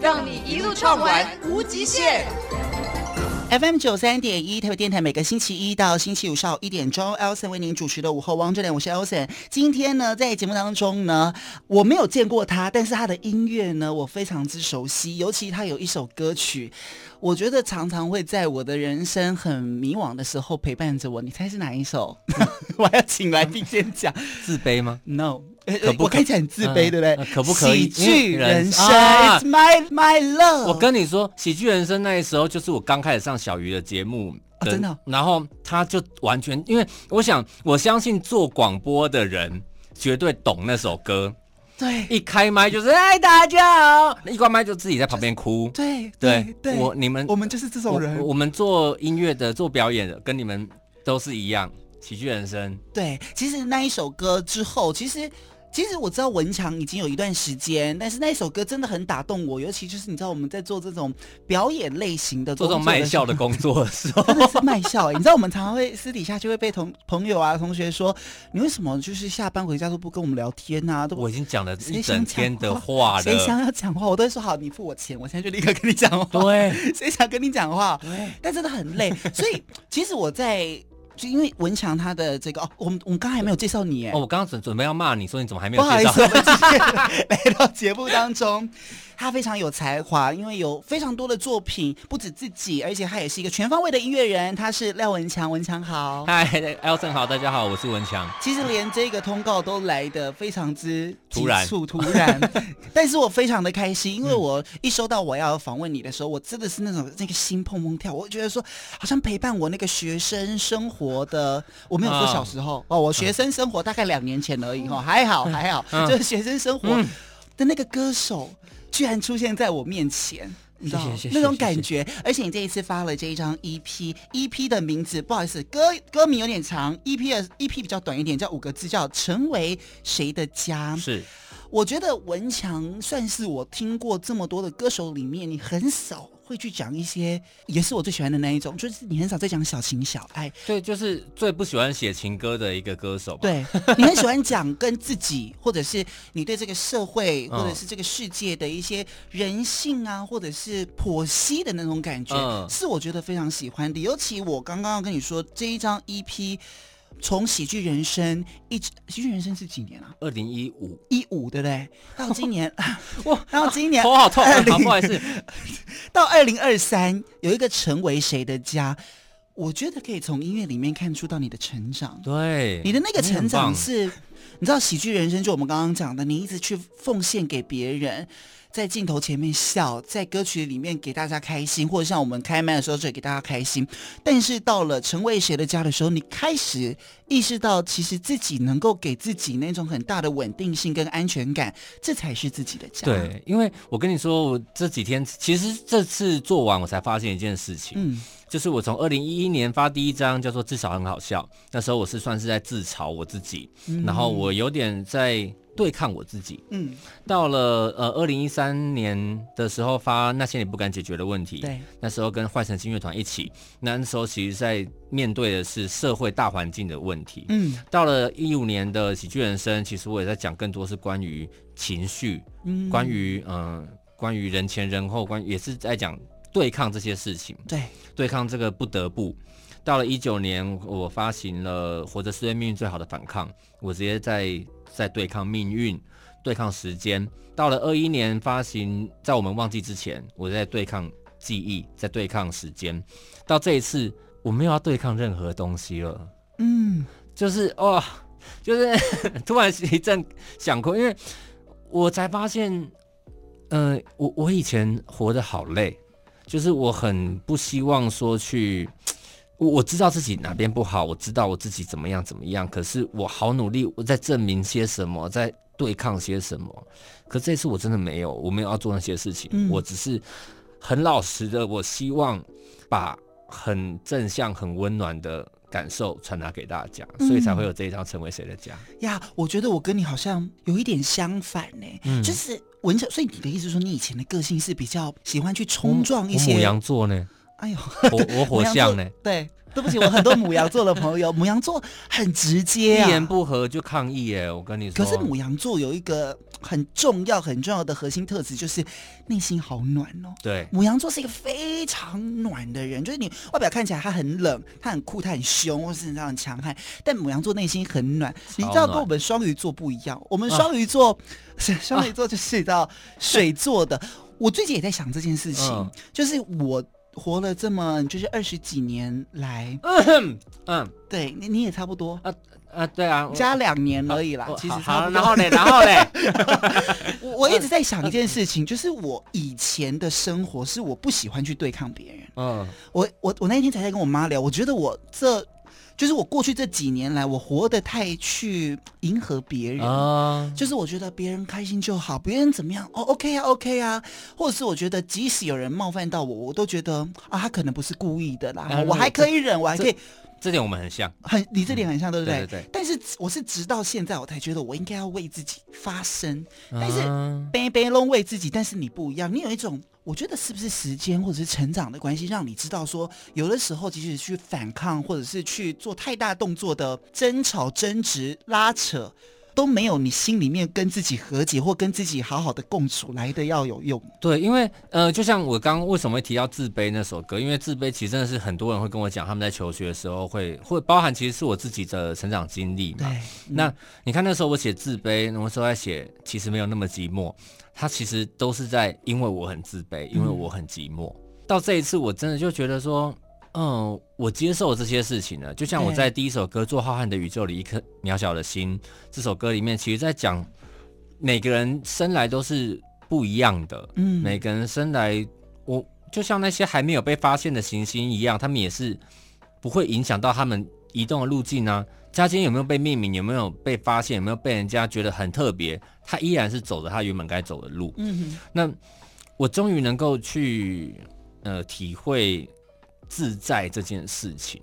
让你一路畅玩无极限。FM 九三点一，台北电台每个星期一到星期五上午一点钟，Elson 为您主持的午后 Wonderland，我是 Elson。今天呢，在节目当中呢，我没有见过他，但是他的音乐呢，我非常之熟悉，尤其他有一首歌曲，我觉得常常会在我的人生很迷惘的时候陪伴着我。你猜是哪一首？我要请来宾先讲。自卑吗？No。可不可我看起来很自卑，对不对？可不可以？喜剧人生、啊、，It's my my love。我跟你说，喜剧人生那时候就是我刚开始上小鱼的节目，啊、真的、哦。然后他就完全，因为我想，我相信做广播的人绝对懂那首歌。对，一开麦就是哎大家好，一关麦就自己在旁边哭。对对对，我你们我们就是这种人。我，我们做音乐的、做表演的，跟你们都是一样。喜剧人生。对，其实那一首歌之后，其实。其实我知道文强已经有一段时间，但是那首歌真的很打动我，尤其就是你知道我们在做这种表演类型的，做这种卖笑的工作的时候，真的是卖笑哎！你知道我们常常会私底下就会被同朋友啊、同学说，你为什么就是下班回家都不跟我们聊天啊？都我已经讲了一整天的话了，谁想要讲话，我都会说好，你付我钱，我现在就立刻跟你讲话。对，谁想跟你讲话？对，但真的很累，所以其实我在。就因为文强他的这个哦，我们我们刚才还没有介绍你哎，哦，我刚刚准准备要骂你说你怎么还没有介绍？不好意思，来到节目当中。他非常有才华，因为有非常多的作品，不止自己，而且他也是一个全方位的音乐人。他是廖文强，文强好，嗨，Elson 好，大家好，我是文强。其实连这个通告都来的非常之突然，突然，但是我非常的开心，因为我一收到我要访问你的时候，我真的是那种那个心砰砰跳，我觉得说好像陪伴我那个学生生活的，我没有说小时候哦，哦，我学生生活大概两年前而已哈，还好还好，就是学生生活的那个歌手。居然出现在我面前，你知道那种感觉。而且你这一次发了这一张 EP，EP EP 的名字不好意思，歌歌名有点长，EP 的 EP 比较短一点，叫五个字，叫“成为谁的家”。是，我觉得文强算是我听过这么多的歌手里面，你很少。会去讲一些，也是我最喜欢的那一种，就是你很少在讲小情小爱。对，就是最不喜欢写情歌的一个歌手。对，你很喜欢讲跟自己，或者是你对这个社会，或者是这个世界的一些人性啊，或者是剖析的那种感觉，嗯、是我觉得非常喜欢的。尤其我刚刚要跟你说这一张 EP。从喜剧人生一直喜剧人生是几年啊？二零一五一五对不对？到今年 哇，到今年 头好痛，不好意思。到二零二三有一个成为谁的家，我觉得可以从音乐里面看出到你的成长。对，你的那个成长是，你知道喜剧人生就我们刚刚讲的，你一直去奉献给别人。在镜头前面笑，在歌曲里面给大家开心，或者像我们开麦的时候，就给大家开心。但是到了成为谁的家的时候，你开始意识到，其实自己能够给自己那种很大的稳定性跟安全感，这才是自己的家。对，因为我跟你说，我这几天其实这次做完，我才发现一件事情，嗯，就是我从二零一一年发第一张叫做《至少很好笑》，那时候我是算是在自嘲我自己，嗯，然后我有点在。对抗我自己，嗯，到了呃二零一三年的时候发那些你不敢解决的问题，对，那时候跟坏神心乐团一起，那时候其实在面对的是社会大环境的问题，嗯，到了一五年的喜剧人生，其实我也在讲更多是关于情绪，嗯，关于嗯、呃、关于人前人后，关于也是在讲对抗这些事情，对，对抗这个不得不。到了一九年，我发行了《活着是对命运最好的反抗》，我直接在。在对抗命运，对抗时间。到了二一年发行，在我们忘记之前，我在对抗记忆，在对抗时间。到这一次，我没有要对抗任何东西了。嗯，就是哇，就是 突然一阵想哭，因为我才发现，嗯、呃，我我以前活得好累，就是我很不希望说去。我我知道自己哪边不好，我知道我自己怎么样怎么样，可是我好努力，我在证明些什么，在对抗些什么。可这次我真的没有，我没有要做那些事情，嗯、我只是很老实的，我希望把很正向、很温暖的感受传达给大家，所以才会有这一张《成为谁的家》呀。我觉得我跟你好像有一点相反呢，嗯、就是文小，所以你的意思是说，你以前的个性是比较喜欢去冲撞一些。牡羊座呢？哎呦，我我火象呢？对。对不起，我很多母羊座的朋友，母羊座很直接啊，一言不合就抗议耶。我跟你说，可是母羊座有一个很重要、很重要的核心特质，就是内心好暖哦。对，母羊座是一个非常暖的人，就是你外表看起来他很冷，他很酷，他很凶，或是这样很强悍，但母羊座内心很暖。你知道跟我们双鱼座不一样，我们双鱼座，啊、双鱼座 就是你知道 水做的。我最近也在想这件事情，嗯、就是我。活了这么就是二十几年来，嗯，嗯。对，你你也差不多。啊啊，对啊，加两年而已啦，其实好，然后呢，然后呢，我我一直在想一件事情，就是我以前的生活是我不喜欢去对抗别人，嗯，我我我那一天才在跟我妈聊，我觉得我这。就是我过去这几年来，我活得太去迎合别人，啊、就是我觉得别人开心就好，别人怎么样哦，OK 啊，OK 啊，或者是我觉得即使有人冒犯到我，我都觉得啊，他可能不是故意的啦，啊、我还可以忍，我还可以。这点我们很像，很你这点很像，对不对？对对对。但是我是直到现在我才觉得我应该要为自己发声，但是别别拢为自己，但是你不一样，你有一种。我觉得是不是时间或者是成长的关系，让你知道说，有的时候即使去反抗或者是去做太大动作的争吵、争执、拉扯，都没有你心里面跟自己和解或跟自己好好的共处来的要有用。对，因为呃，就像我刚刚为什么会提到自卑那首歌，因为自卑其实真的是很多人会跟我讲，他们在求学的时候会会包含，其实是我自己的成长经历嘛。对，嗯、那你看那时候我写自卑，那时候在写其实没有那么寂寞。他其实都是在，因为我很自卑，因为我很寂寞。嗯、到这一次，我真的就觉得说，嗯，我接受这些事情了。就像我在第一首歌《做浩瀚的宇宙里一颗渺小的心》这首歌里面，其实在讲每个人生来都是不一样的。嗯，每个人生来，我就像那些还没有被发现的行星一样，他们也是不会影响到他们移动的路径呢。他今天有没有被命名？有没有被发现？有没有被人家觉得很特别？他依然是走着他原本该走的路。嗯哼。那我终于能够去呃体会自在这件事情。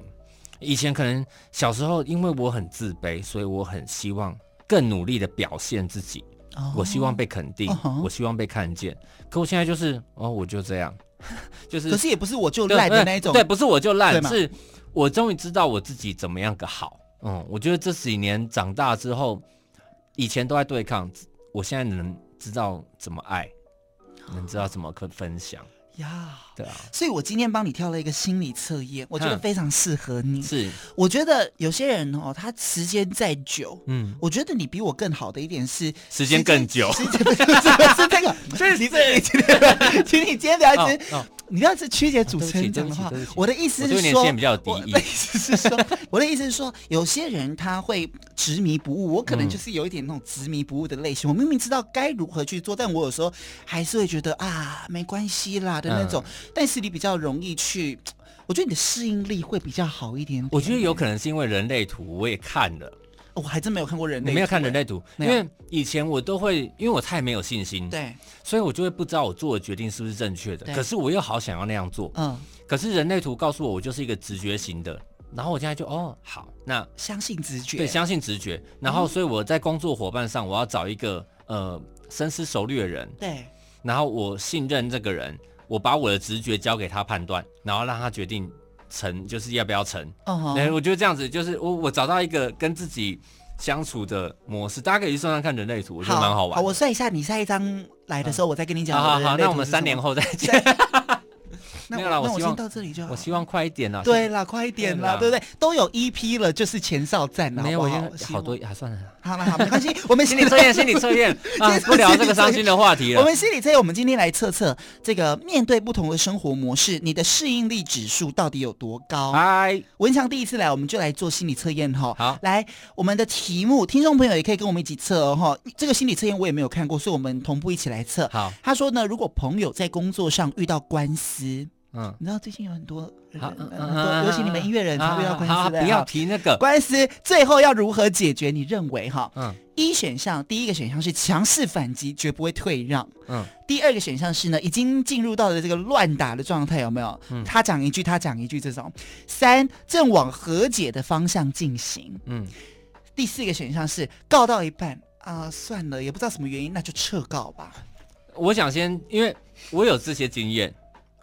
以前可能小时候因为我很自卑，所以我很希望更努力的表现自己。哦。我希望被肯定，哦、我希望被看见。可我现在就是哦，我就这样，就是。可是也不是我就烂的那一种。对，不是我就烂，是我终于知道我自己怎么样个好。嗯，我觉得这几年长大之后，以前都在对抗，我现在能知道怎么爱，能知道怎么可分享呀。对啊，所以我今天帮你挑了一个心理测验，我觉得非常适合你。是，我觉得有些人哦，他时间再久，嗯，我觉得你比我更好的一点是时间更久。是这个，所以你这今天，请你今天不要一直。你要是曲解主持人讲的话，我的意思是说，我 的意思是说，我的意思是说，有些人他会执迷不悟，我可能就是有一点那种执迷不悟的类型。我明明知道该如何去做，但我有时候还是会觉得啊，没关系啦的那种。但是你比较容易去，我觉得你的适应力会比较好一点点。我觉得有可能是因为人类图，我也看了。我还真没有看过人类图，你没有看人类图，因为以前我都会，因为我太没有信心，对，所以我就会不知道我做的决定是不是正确的。可是我又好想要那样做，嗯。可是人类图告诉我，我就是一个直觉型的，然后我现在就哦，好，那相信直觉，对，相信直觉。然后，所以我在工作伙伴上，我要找一个呃深思熟虑的人，对。然后我信任这个人，我把我的直觉交给他判断，然后让他决定。成就是要不要成？哦，哎，我觉得这样子就是我我找到一个跟自己相处的模式，大家可以去算算看人类图，我觉得蛮好玩。好，我算一下，你下一张来的时候，我再跟你讲。好好好，那我们三年后再见。没有啦，我先到这里就好。我希望快一点啦。对啦，快一点啦，对不对？都有 EP 了，就是前哨战啦。没有，我好多，还算了。好了，好，没关系。我们心理测验，心理测验 啊，不聊这个伤心的话题了。我们心理测验，我们今天来测测这个面对不同的生活模式，你的适应力指数到底有多高？嗨，文强第一次来，我们就来做心理测验哈。好，来，我们的题目，听众朋友也可以跟我们一起测哦哈。这个心理测验我也没有看过，所以我们同步一起来测。好，他说呢，如果朋友在工作上遇到官司。嗯，你知道最近有很多很多尤其你们音乐人常遇到官司的，不要提那个官司，最后要如何解决？你认为哈？嗯，一选项，第一个选项是强势反击，绝不会退让。嗯，第二个选项是呢，已经进入到了这个乱打的状态，有没有？嗯，他讲一句，他讲一句，这种。三，正往和解的方向进行。嗯，第四个选项是告到一半啊，算了，也不知道什么原因，那就撤告吧。我想先，因为我有这些经验。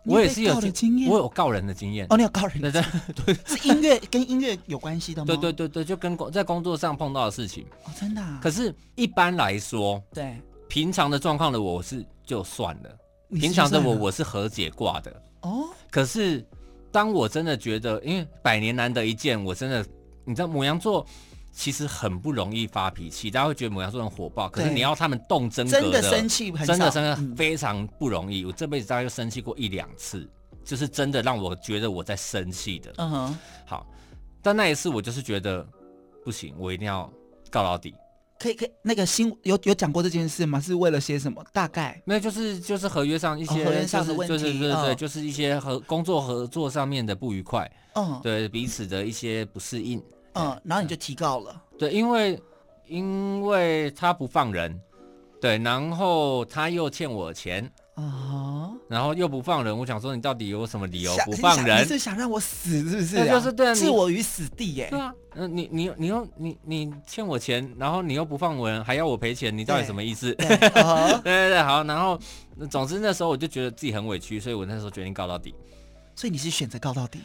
我也是有经验，我有告人的经验。哦，你有告人的？对对对，是音乐跟音乐有关系的吗？对对对对，就跟工在工作上碰到的事情。哦，真的、啊。可是，一般来说，对平常的状况的我是就算了，平常的我我是和解挂的。哦。可是，当我真的觉得，因为百年难得一见，我真的，你知道，牡羊座。其实很不容易发脾气，大家会觉得牡羊座很火爆，可是你要他们动真格的，真的生气，真的生气非常不容易。嗯、我这辈子大概就生气过一两次，就是真的让我觉得我在生气的。嗯哼，好，但那一次我就是觉得不行，我一定要告到底。可以，可以，那个新有有讲过这件事吗？是为了些什么？大概没有，就是就是合约上一些，哦、合约上的问题，就是对对对，哦、就是一些合工作合作上面的不愉快，嗯，对彼此的一些不适应。嗯，然后你就提告了。对，因为因为他不放人，对，然后他又欠我钱啊，哦、然后又不放人。我想说，你到底有什么理由不放人？你，是想让我死是不是、啊？那就是对、啊，置我于死地耶。对啊，嗯，你你你又你你欠我钱，然后你又不放人，还要我赔钱，你到底什么意思？对 对，对对对，好，然后总之那时候我就觉得自己很委屈，所以我那时候决定告到底。所以你是选择告到底？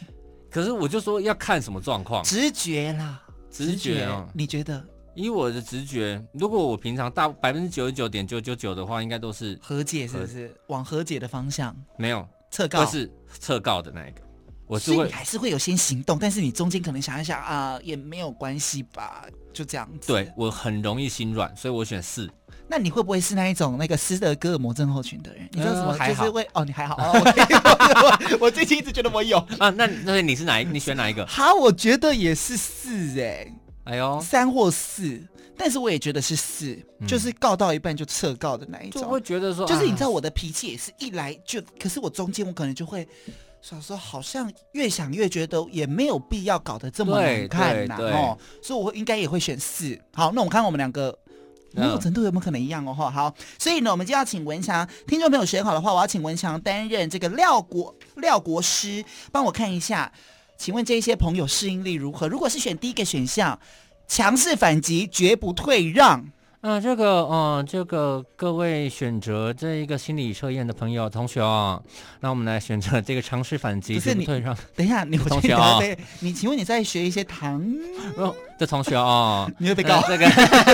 可是我就说要看什么状况，直觉啦，直觉啊，你觉得？以我的直觉，如果我平常大百分之九十九点九九九的话，应该都是和解，是不是？往和解的方向？没有，撤告是撤告的那一个。我是会，所以你还是会有先行动，但是你中间可能想一想啊，也没有关系吧，就这样子。对，我很容易心软，所以我选四。那你会不会是那一种那个斯德哥尔摩症候群的人？你知道什么？还好会哦，你还好 哦。我 我最近一直觉得我有啊。那那你是哪一？你选哪一个？好，我觉得也是四哎。哎呦，三或四，但是我也觉得是四，就是告到一半就撤告的那一种。就会觉得说，就是你知道我的脾气也是一来就，可是我中间我可能就会。小时候好像越想越觉得也没有必要搞得这么难看呐哦，所以我应该也会选四。好，那我们看我们两个某种程度有没有可能一样哦？哈，好，所以呢，我们就要请文强听众朋友选好的话，我要请文强担任这个廖国廖国师，帮我看一下，请问这些朋友适应力如何？如果是选第一个选项，强势反击，绝不退让。嗯，这个，嗯，这个各位选择这一个心理测验的朋友同学啊，那我们来选择这个强势反击，绝不退让。等一下，你同学啊，你请问你在学一些唐 的同学啊，你会被告这个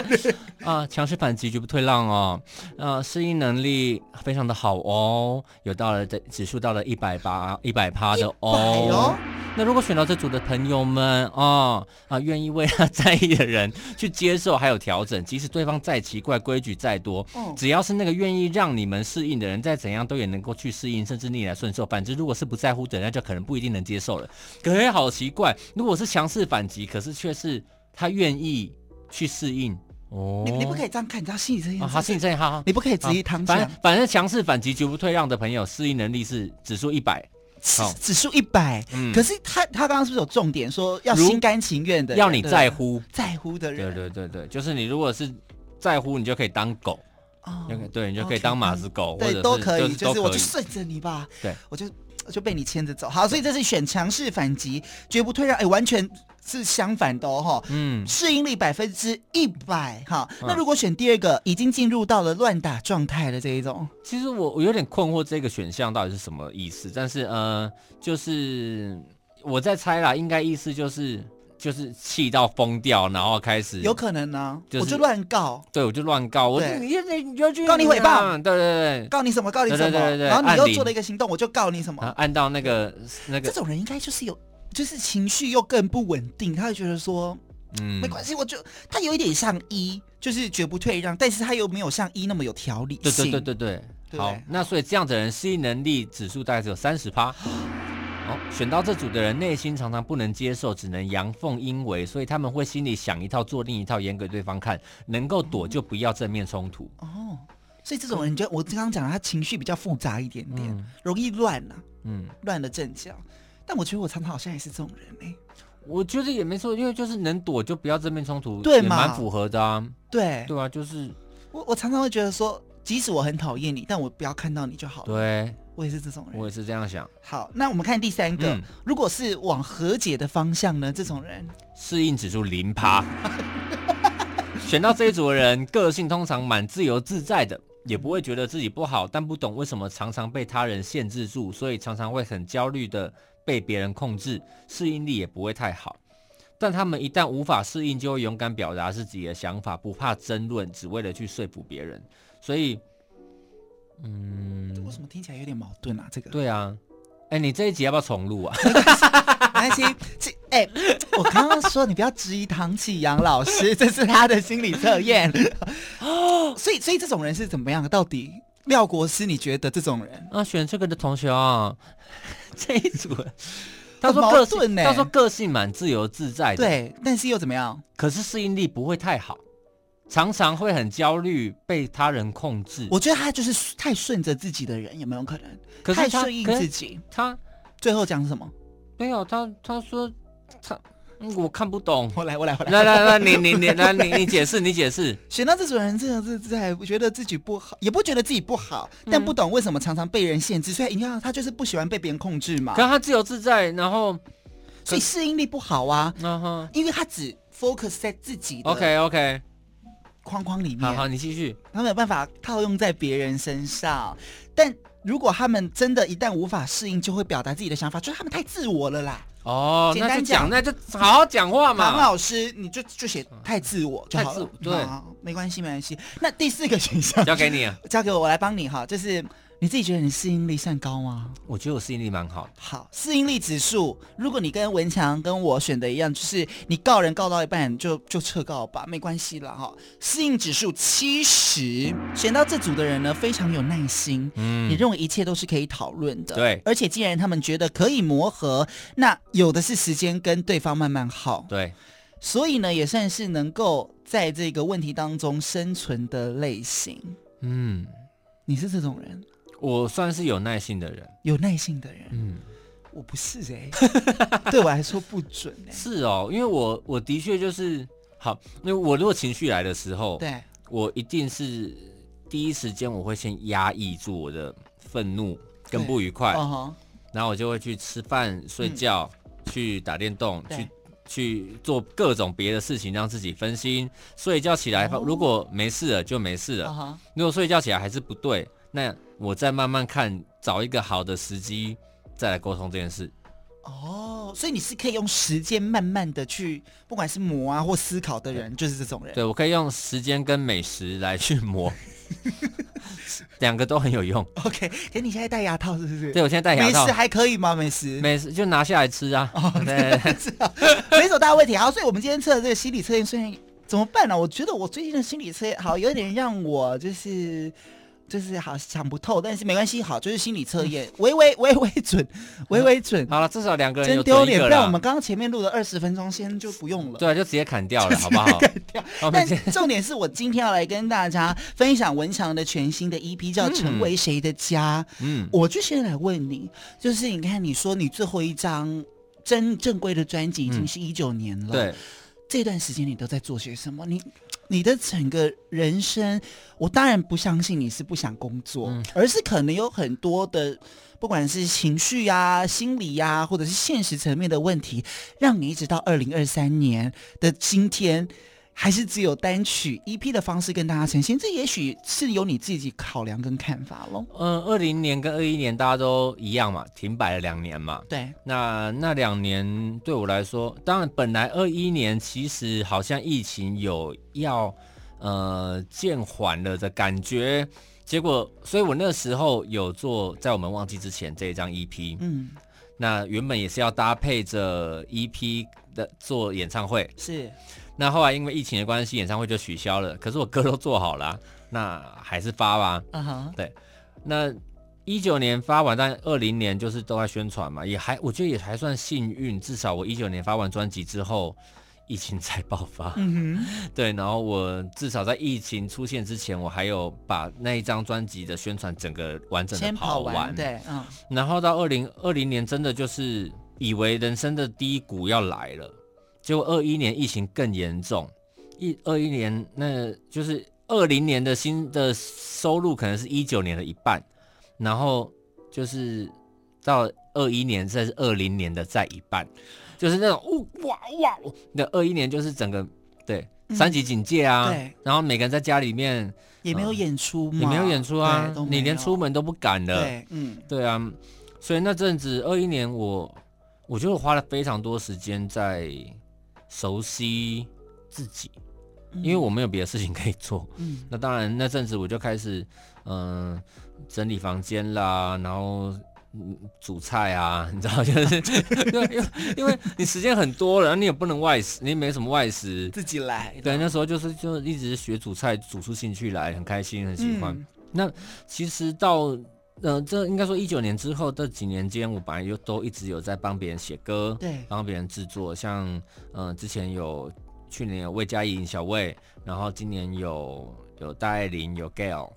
啊，强势反击绝不退让哦，呃，适应能力非常的好哦，有到了的指数到了一百八一百趴的哦。那如果选到这组的朋友们啊啊，愿意为他在意的人去接受还有调整，即使对方再奇怪，规矩再多，只要是那个愿意让你们适应的人，再怎样都也能够去适应，甚至逆来顺受。反之，如果是不在乎的人，那就可能不一定能接受了。可是好奇怪，如果是强势反击，可是却是他愿意去适应。哦。你你不可以这样看，你知道心理测验，好，心理测验，好好，你不可以质疑他。反正反正强势反击绝不退让的朋友，适应能力是指数一百。好，指数一百，嗯，可是他他刚刚是不是有重点说要心甘情愿的，要你在乎。在乎的人，对对对对，就是你如果是在乎，你就可以当狗，哦，对，你就可以当马子狗，或者都可以，就是我就顺着你吧，对，我就就被你牵着走，好，所以这是选强势反击，绝不退让，哎，完全。是相反的哦，哈，嗯，适应力百分之一百，哈，那如果选第二个，已经进入到了乱打状态的这一种，其实我我有点困惑，这个选项到底是什么意思？但是呃，就是我在猜啦，应该意思就是就是气到疯掉，然后开始有可能呢，就是、我就乱告，对，我就乱告，我对你你就去告你诽谤，对对对，告你什么？告你什么？对对对对，然后你又做了一个行动，我就告你什么？按到那个那个，这种人应该就是有。就是情绪又更不稳定，他会觉得说，嗯，没关系，我就他有一点像一，就是绝不退让，但是他又没有像一那么有条理性。对对对对对，对好，那所以这样的人适应能力指数大概只有三十趴。哦，选到这组的人内心常常不能接受，只能阳奉阴违，所以他们会心里想一套做另一套，演给对方看，能够躲就不要正面冲突。哦。所以这种人就我刚刚讲了，他情绪比较复杂一点点，嗯容易乱呐、啊，嗯，乱了阵脚。但我觉得我常常好像也是这种人哎、欸，我觉得也没错，因为就是能躲就不要正面冲突，对蛮符合的啊。对，对啊，就是我我常常会觉得说，即使我很讨厌你，但我不要看到你就好了。对我也是这种人。我也是这样想。好，那我们看第三个，嗯如果是往和解的方向呢？这种人适应指数零趴，选到这一组的人，个性通常蛮自由自在的，也不会觉得自己不好，但不懂为什么常常被他人限制住，所以常常会很焦虑的被别人控制，适应力也不会太好。但他们一旦无法适应，就会勇敢表达自己的想法，不怕争论，只为了去说服别人。所以，嗯，为什么听起来有点矛盾啊？这个对啊，哎，你这一集要不要重录啊？没关系，这哎、我刚刚说你不要质疑唐启阳老师，这是他的心理测验。哦 所以，所以这种人是怎么样？到底廖国师，你觉得这种人？啊，选这个的同学啊，这一组，他说个性，欸他说个性蛮自由自在的，，对，但是又怎么样？可是适应力不会太好，常常会很焦虑，被他人控制。我觉得他就是太顺着自己的人，有没有可能？可是他太顺应自己。他最后讲什么？没有他，他说他，嗯我看不懂。我来，我来，我来。来来来，你你你来你你解释，你解释。选到这种人，这样自在，觉得自己不好，也不觉得自己不好，但不懂为什么常常被人限制，所以你看他就是不喜欢被别人控制嘛可。是他自由自在，然后，所以适应力不好啊，嗯哼因为他只 focus 在自己的，OK OK，框框里面，好好，你继续。他没有办法套用在别人身上。但如果他们真的一旦无法适应，就会表达自己的想法，就是他们太自我了啦。哦，简单讲那就好好讲话嘛唐嘛。老师，你就就写太自我就好了太自我，对，没关系，没关系。那第四个选项交给你啊。交给我，我来帮你哈。就是你自己觉得你适应力算高吗？我觉得我适应力蛮好的。好，适应力指数，如果你跟文强跟我选的一样，就是你告人告到一半就就撤告吧，没关系啦哈。适应指数七十，选到这组的人呢，非常有耐心，嗯你认为一切都是可以讨论的，对而且既然他们觉得可以磨合，那有的是时间跟对方慢慢耗，对，所以呢，也算是能够在这个问题当中生存的类型。嗯，你是这种人，我算是有耐性的人。有耐性的人，嗯，我不是哎、对我来说不准哎、是哦，因为我我的确就是好，因为我如果情绪来的时候，对，我一定是第一时间我会先压抑住我的愤怒跟不愉快，哦，然后我就会去吃饭、睡觉、去打电动、去去做各种别的事情，让自己分心。睡觉起来，哦。如果没事了就没事了。如果睡觉起来还是不对，那我再慢慢看，找一个好的时机再来沟通这件事。哦，所以你是可以用时间慢慢的去，不管是磨啊或思考的人，就是这种人。对我可以用时间跟美食来去磨，两个都很有用。OK，可你现在戴牙套是不是？对我现在戴牙套美食，还可以吗？美食？美食就拿下来吃啊。没什么大问题。好，所以我们今天测的这个心理测验，虽然怎么办呢、我觉得我最近的心理测验好有点让我就是就是好想不透，但是没关系，好就是心理测验，微微微微准，微微准，好了，至少两个人真丢脸。不然我们。刚刚前面录了二十分钟，先就不用了。对啊，就直接砍掉了，好不好？砍掉但 重点是我今天要来跟大家分享文强的全新的 EP，叫《成为谁的家》。嗯，我就先来问你，就是你看你说你最后一张真正规的专辑已经是一九年了，对，这段时间你都在做些什么？你你的整个人生，我当然不相信你是不想工作，嗯。而是可能有很多的，不管是情绪呀、心理呀，或者是现实层面的问题，让你一直到二零二三年的今天，还是只有单曲 EP 的方式跟大家呈现。这也许是有你自己考量跟看法喽。嗯，二零年跟二一年大家都一样嘛，停摆了两年嘛。对，那那两年对我来说，当然本来二一年其实好像疫情有要呃渐缓了的感觉，结果，所以我那时候有做在我们忘记之前这一张 EP，嗯，那原本也是要搭配着 EP 的做演唱会，是，那后来因为疫情的关系，演唱会就取消了。可是我歌都做好了啊，那还是发吧。啊哈，那一九年发完，但二零年就是都在宣传嘛，也还我觉得也还算幸运，至少我一九年发完专辑之后，疫情才爆发。嗯 对，然后我至少在疫情出现之前，我还有把那一张专辑的宣传整个完整的跑完。完，对，嗯。然后到二零二零年，真的就是以为人生的低谷要来了，结果二一年疫情更严重。一二一年，那就是二零年的新的收入可能是一九年的一半，然后就是到二一年，再是二零年的再一半，就是那种哇哇，那二一年就是整个对、嗯、三级警戒啊，对，然后每个人在家里面也没有演出嘛，也没有演出啊，你连出门都不敢的，对，嗯，对啊，所以那阵子二一年我我觉得我花了非常多时间在熟悉自己。因为我没有别的事情可以做，嗯，那当然那阵子我就开始，嗯、呃，整理房间啦，然后嗯煮菜啊，你知道，就是因为因为你时间很多了，然后你也不能外食，你也没什么外食，自己来。对，那时候就是就一直学煮菜，煮出兴趣来，很开心，很喜欢。嗯、那其实到呃，这应该说一九年之后这几年间，我本来就都一直有在帮别人写歌，对，帮别人制作，像嗯、呃、之前有。去年有魏佳莹、小魏，然后今年有有戴爱玲、有 Gail，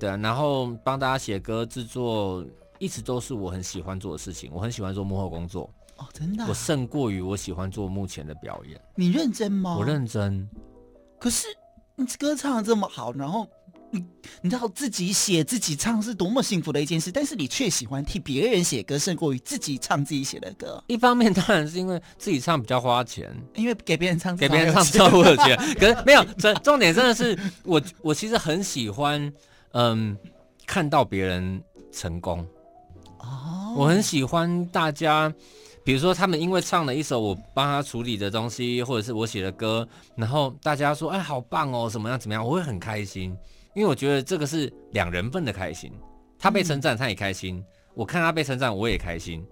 对啊，然后帮大家写歌、制作，一直都是我很喜欢做的事情。我很喜欢做幕后工作哦，真的、啊，我胜过于我喜欢做目前的表演。你认真吗？我认真。可是你歌唱的这么好，然后。你你知道自己写自己唱是多么幸福的一件事，但是你却喜欢替别人写歌，胜过于自己唱自己写的歌。一方面当然是因为自己唱比较花钱，因为给别人唱给别人唱超有钱。可是没有，重重点真的是我我其实很喜欢，嗯，看到别人成功。哦，我很喜欢大家，比如说他们因为唱了一首我帮他处理的东西，或者是我写的歌，然后大家说哎好棒哦，怎么样怎么样，我会很开心。因为我觉得这个是两人份的开心，他被称赞，他也开心；我看他被称赞，我也开心。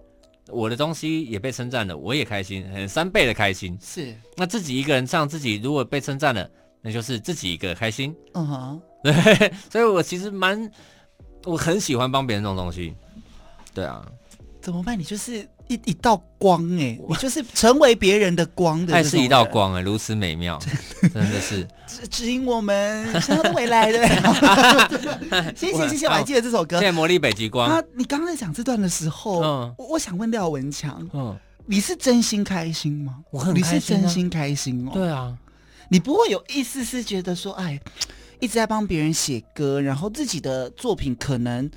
我的东西也被称赞了，我也开心，很三倍的开心。是，那自己一个人唱，自己如果被称赞了，那就是自己一个开心。嗯哼，对，所以我其实蛮，我很喜欢帮别人这种东西。对啊，怎么办？你就是。一一道光哎、欸，你就是成为别人的光的，爱是一道光哎、欸，如此美妙，真的是指指引我们向未来的。谢谢谢谢，我还记得这首歌。谢谢魔力北极光。啊，你刚刚在讲这段的时候，嗯，我我想问廖文强，嗯，你是真心开心吗？我很开心、啊，你是真心开心哦。对啊，你不会有一丝丝觉得说，哎，一直在帮别人写歌，然后自己的作品可能。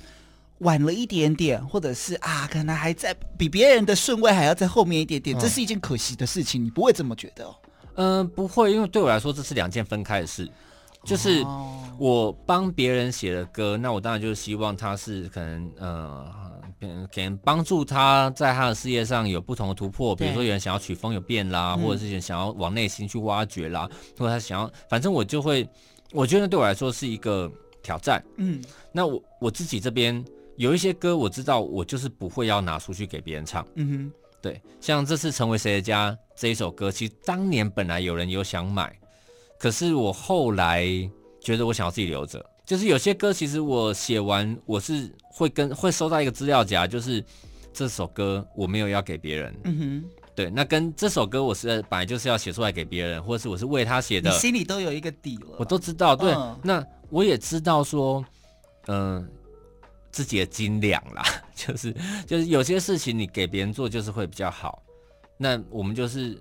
晚了一点点，或者是啊，可能还在比别人的顺位还要在后面一点点，嗯，这是一件可惜的事情，你不会这么觉得哦？嗯、呃，不会，因为对我来说这是两件分开的事。就是我帮别人写的歌，那我当然就是希望他是可能呃，可能帮助他在他的事业上有不同的突破。比如说有人想要曲风有变啦，或者是想要往内心去挖掘啦，或者他想要，反正我就会，我觉得对我来说是一个挑战。嗯，那我我自己这边。有一些歌我知道，我就是不会要拿出去给别人唱。嗯哼，对，像这次成为谁的家这一首歌，其实当年本来有人有想买，可是我后来觉得我想要自己留着。就是有些歌，其实我写完，我是会跟会收到一个资料夹，就是这首歌我没有要给别人。嗯哼，对，那跟这首歌我是本来就是要写出来给别人，或者是我是为他写的，心里都有一个底了。我都知道，对，嗯、那我也知道说，嗯、呃。自己的斤两啦，就是就是有些事情你给别人做就是会比较好。那我们就是，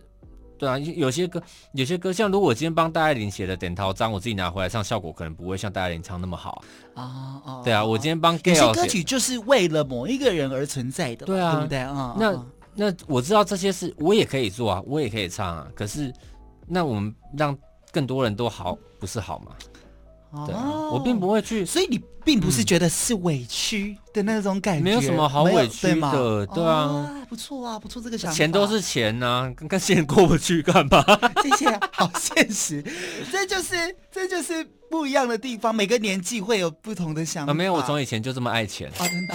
对啊，有些歌有些歌，像如果我今天帮戴爱玲写的《点桃章》，我自己拿回来唱，效果可能不会像戴爱玲唱那么好啊。哦，对啊，我今天帮有些歌曲就是为了某一个人而存在的，对啊，对不对啊？那那我知道这些事我也可以做啊，我也可以唱啊。可是那我们让更多人都好，不是好吗？对啊、哦，我并不会去，所以你并不是觉得是委屈的那种感觉，嗯、没有什么好委屈的，对，对啊，哦、不错啊，不错，这个想法，钱都是钱呐、啊，跟跟钱过不去干嘛？谢谢，好现实，这就是这就是不一样的地方，每个年纪会有不同的想法。啊、没有，我从以前就这么爱钱啊，真的。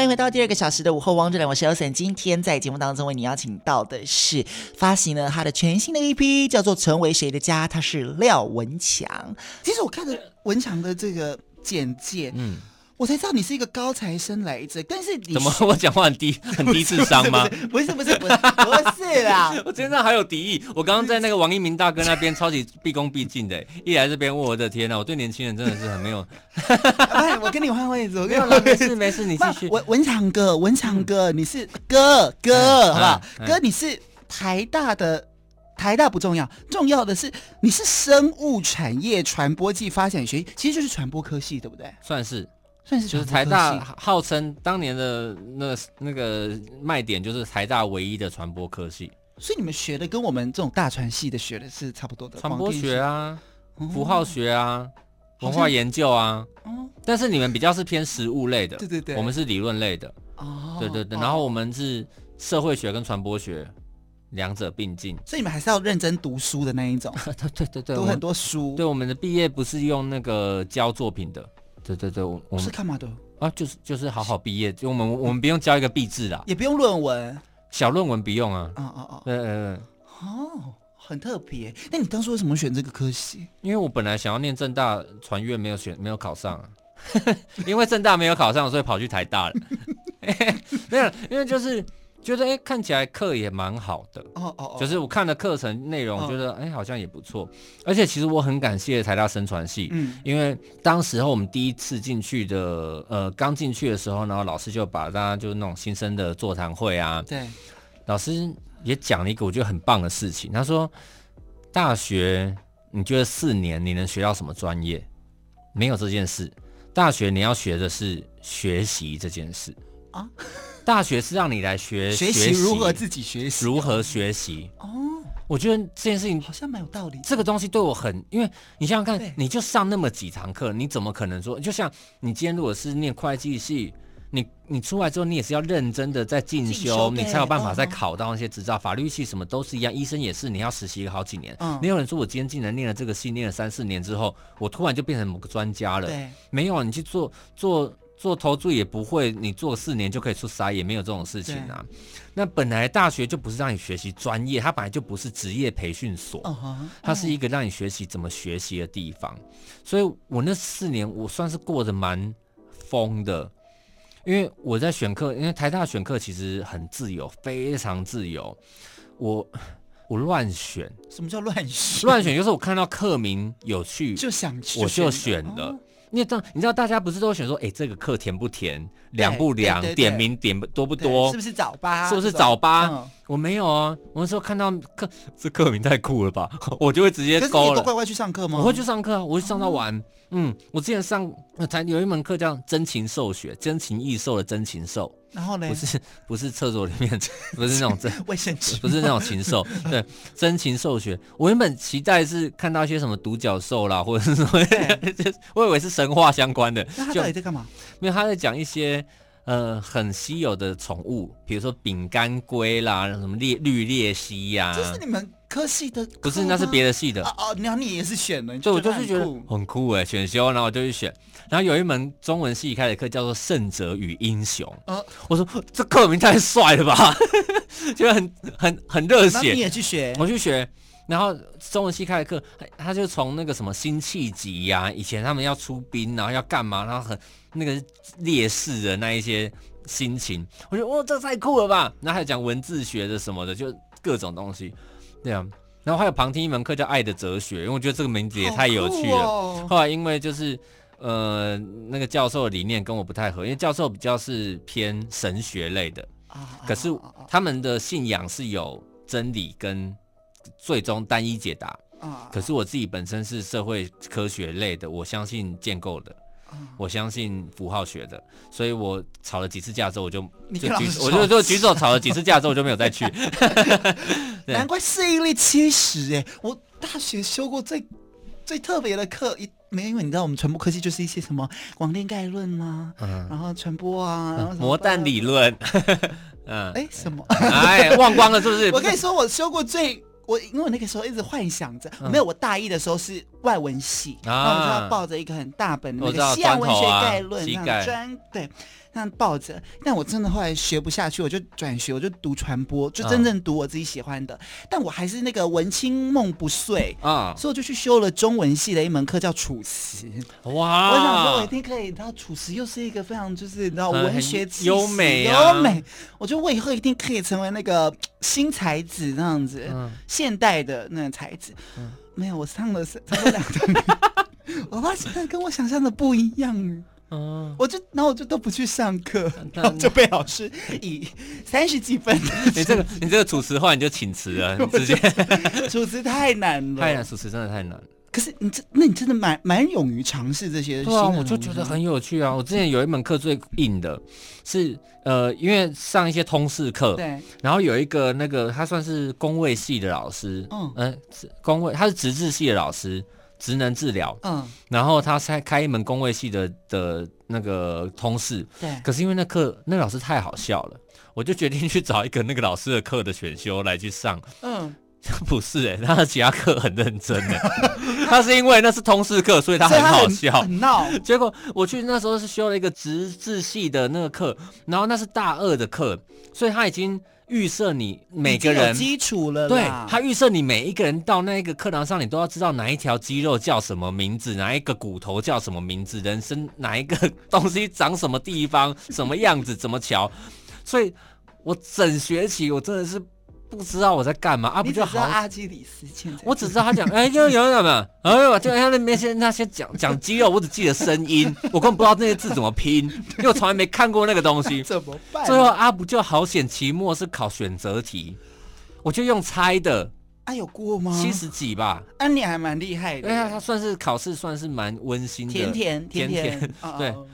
欢迎回到第二个小时的午后汪志亮，我是 Elson。今天在节目当中为你邀请到的是发行了他的全新的 EP，叫做《成为谁的家》，他是廖文强。其实我看着文强的这个简介，嗯。我才知道你是一个高材生来着，但是你怎么 我讲话很低很低智商吗？不是 不是不是不是啦！我身上还有敌意。我刚刚在那个王一鸣大哥那边超级毕恭毕敬的，一来这边，我的天呐，我对年轻人真的是很没有。哎，我跟你换位置，我跟你没事没事，你继续。文文强哥，文强哥，你是哥哥，好不好？哥，你是台大的，台大不重要，重要的是你是生物产业传播暨发展学，其实就是传播科系，对不对？算是。算是就是台大号称当年的那那个卖点，就是台大唯一的传播科系。所以你们学的跟我们这种大传系的学的是差不多的，传播学啊，符号学啊，文化研究啊。但是你们比较是偏实物类的，对对对，我们是理论类的。哦，对对对，然后我们是社会学跟传播学两者并进。所以你们还是要认真读书的那一种。对对对对，读很多书。对，我们的毕业不是用那个交作品的。对对对，我我是干嘛的啊？就是就是好好毕业，就我们我们不用交一个毕制啦，也不用论文，小论文不用啊。啊啊啊！对对对，哦，很特别。那你当初为什么选这个科系？因为我本来想要念正大传院，没有选，没有考上啊。因为正大没有考上，所以跑去台大了。没有，因为就是。觉得哎，看起来课也蛮好的哦哦，就是我看的课程内容，觉得哎好像也不错。而且其实我很感谢台大生传系，嗯，因为当时候我们第一次进去的，呃，刚进去的时候，然后老师就把大家就是那种新生的座谈会啊，对，老师也讲了一个我觉得很棒的事情。他说，大学你觉得四年你能学到什么专业？没有这件事。大学你要学的是学习这件事啊。大学是让你来学学习如何自己学习，如何学习哦。我觉得这件事情好像蛮有道理。这个东西对我很，因为你想想看，你就上那么几堂课，你怎么可能说？就像你今天如果是念会计系，你你出来之后，你也是要认真的在进修，你才有办法再考到那些执照。法律系什么都是一样，医生也是，你要实习好几年。没有人说我今天竟然念了这个系，念了三四年之后，我突然就变成某个专家了。对，没有，你去做做。做投注也不会，你做四年就可以出师，也没有这种事情啊。那本来大学就不是让你学习专业，它本来就不是职业培训所，uh huh. 它是一个让你学习怎么学习的地方。所以我那四年我算是过得蛮疯的，因为我在选课，因为台大选课其实很自由，非常自由。我我乱选，什么叫乱选？乱选就是我看到课名有趣就想去，我就选的。哦因为当你知道大家不是都选说，哎，这个课甜不甜，凉不凉，点名点多不多，是不是早八？是不是早八？我没有啊，我那时候看到课，这课名太酷了吧，我就会直接勾了。都乖乖去上课吗？我会去上课啊，我会上到晚。嗯，我之前上才有一门课叫真情兽学，真情易兽的真情授。然后呢？不是不是厕所里面，不是那种真 卫生纸，不是那种禽兽。对，真禽兽学。我原本期待是看到一些什么独角兽啦，或者是什么，我以为是神话相关的。那他到底在干嘛？没有，他在讲一些呃很稀有的宠物，比如说饼干龟啦，什么绿绿鬣蜥呀。这是你们科系的？不是，那是别的系的。哦哦，然后你也是选了，所以我就是觉得很酷哎，选修，然后我就去选。然后有一门中文系开的课叫做《圣者与英雄》，呃，我说这课名太帅了吧，就很很很热血。你也去学？我去学。然后中文系开的课，他就从那个什么辛弃疾呀，以前他们要出兵，然后要干嘛，然后很那个烈士的那一些心情，我觉得哇，这太酷了吧。然后还有讲文字学的什么的，就各种东西，对啊。然后还有旁听一门课叫《爱的哲学》，因为我觉得这个名字也太有趣了。哦、后来因为就是。呃，那个教授的理念跟我不太合，因为教授比较是偏神学类的，可是他们的信仰是有真理跟最终单一解答，可是我自己本身是社会科学类的，我相信建构的，我相信符号学的，所以我吵了几次架之后，我就就举，我就就举手吵了几次架之后，我就没有再去。难怪适应力七十哎，我大学修过最最特别的课一。没有，因为你知道我们传播科技就是一些什么广电概论啊，嗯然后传播啊，然后魔弹理论，嗯，哎什么？哎，忘光了是不是？我跟你说，我修过最。我因为我那个时候一直幻想着，嗯。没有我大一的时候是外文系，啊。然后我就要抱着一个很大本的那个西洋文学概论，那样专对，那样抱着。但我真的后来学不下去，我就转学，我就读传播，就真正读我自己喜欢的。但我还是那个文青梦不碎啊，所以我就去修了中文系的一门课叫楚辞。哇！我想说，我一定可以。你知道，楚辞又是一个非常就是你知道文学优美啊优美。我觉得我以后一定可以成为那个新才子那样子，嗯现代的那个才子。没有，我上了上了两堂，我发现跟我想象的不一样。嗯，我就然后我就都不去上课，但然后就被老师以三十几分 你这个你这个主持话你就请辞了，你直接 主持太难了，太难，主持真的太难了。可是你这，那你真的蛮蛮勇于尝试这些新对啊。我就觉得很有趣啊！我之前有一门课最硬的是，呃，因为上一些通识课，对，然后有一个那个他算是工位系的老师，嗯嗯，是工位他是职治系的老师，职能治疗，嗯，然后他开开一门工位系的的那个通识，对，可是因为那课那老师太好笑了，我就决定去找一个那个老师的课的选修来去上。嗯，不是哎、欸，他的其他课很认真哎、他是因为那是通识课，所以他很好笑。很闹。结果我去那时候是修了一个职治系的那个课，然后那是大二的课，所以他已经预设你每个人基础了，对他预设你每一个人到那个课堂上，你都要知道哪一条肌肉叫什么名字，哪一个骨头叫什么名字，人生哪一个 东西长什么地方，什么样子，怎么瞧。所以我整学期我真的是不知道我在干嘛啊，不就好。阿基里斯腱，我只知道他讲，哎、有有有没有？哎呦，就他那边先那些讲讲肌肉，我只记得声音，我根本不知道那些字怎么拼，因为我从来没看过那个东西。怎么办？最后阿不就好险，期末是考选择题，我就用猜的，啊有过吗？七十几吧。啊你还蛮厉害的，哎呀，他算是考试算是蛮温馨的，甜甜甜甜对哦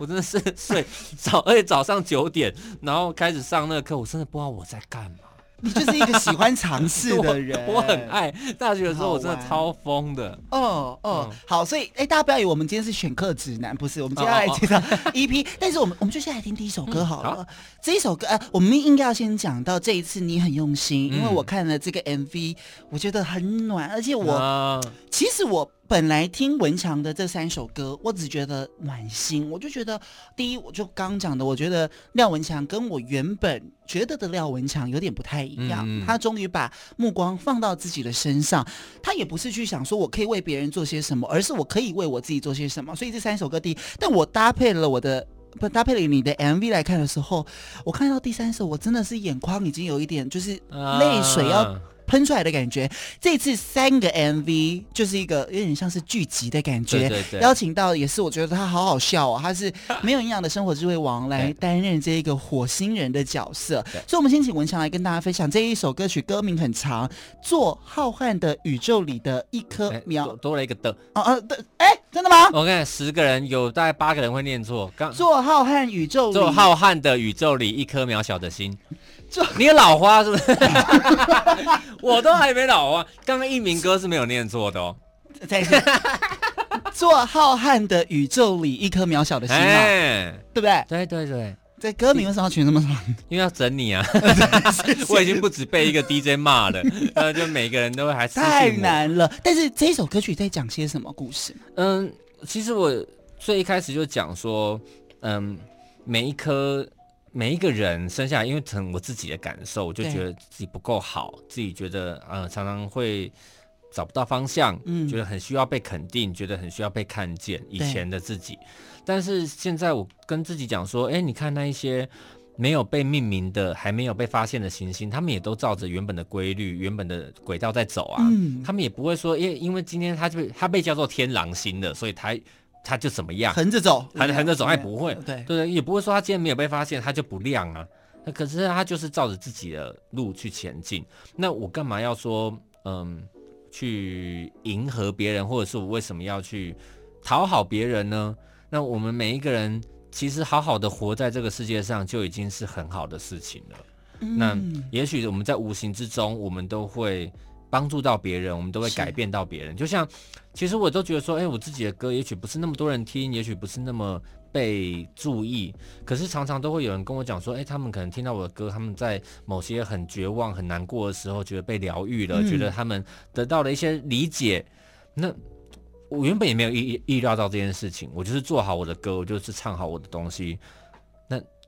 我真的是 睡早，而且早上九点，然后开始上那个课，我真的不知道我在干嘛。你就是一个喜欢尝试的 人，我，我很爱大学的时候，我真的超疯的。哦哦，嗯好，所以哎，大家不要以为我们今天是选课指南，不是，我们接下来介绍 EP，但是我们我们就先来听第一首歌好了。嗯好这一首歌，呃，我们应该要先讲到这一次你很用心，嗯因为我看了这个 MV，我觉得很暖，而且我、啊其实我本来听文强的这三首歌，我只觉得暖心，我就觉得第一，我就刚讲的，我觉得廖文强跟我原本觉得的廖文强有点不太一样，他终于把目光放到自己的身上，他也不是去想说我可以为别人做些什么，而是我可以为我自己做些什么。所以这三首歌第一，但我搭配了我的。不搭配了你的 MV 来看的时候，我看到第三首，我真的是眼眶已经有一点就是泪水要啊喷出来的感觉。这次三个 MV 就是一个有点像是剧集的感觉，对对对邀请到也是我觉得他好好笑哦，他是没有营养的生活智慧王来担任这一个火星人的角色。所以，我们先请文强来跟大家分享这一首歌曲，歌名很长，《做浩瀚的宇宙里的一颗哎苗》多多了一个的。哦哦对，哎，真的吗？我看十个人有大概八个人会念错。刚做浩瀚宇宙里，做浩瀚的宇宙里一颗渺小的心做。你有老花是不是？我都还没老花。刚刚一鸣哥是没有念错的哦。做浩瀚的宇宙里一颗渺小的心啊，哎，对不对？对对对，这歌名为什么要取那么长？因为要整你啊。我已经不止被一个 DJ 骂了，呃，就每个人都会还私信我太。难了。但是这首歌曲在讲些什么故事？嗯，其实我最一开始就讲说，嗯，每一颗每一个人生下来，因为从我自己的感受，我就觉得自己不够好，自己觉得呃常常会找不到方向，嗯觉得很需要被肯定，觉得很需要被看见。以前的自己，但是现在我跟自己讲说，哎，你看那一些。没有被命名的，还没有被发现的行星，他们也都照着原本的规律、原本的轨道在走啊。嗯他们也不会说，因为因为今天他就他被叫做天狼星的，所以他他就怎么样，横着走，横横着走，哎不会，对对对，也不会说他今天没有被发现，他就不亮啊。那可是他就是照着自己的路去前进。那我干嘛要说，嗯，去迎合别人，或者是我为什么要去讨好别人呢？那我们每一个人其实好好的活在这个世界上，就已经是很好的事情了。那嗯也许我们在无形之中，我们都会帮助到别人，我们都会改变到别人。就像，其实我都觉得说，哎，我自己的歌也许不是那么多人听，也许不是那么被注意，可是常常都会有人跟我讲说，哎，他们可能听到我的歌，他们在某些很绝望、很难过的时候，觉得被疗愈了，嗯、觉得他们得到了一些理解。那我原本也没有意意料到这件事情，我就是做好我的歌，我就是唱好我的东西。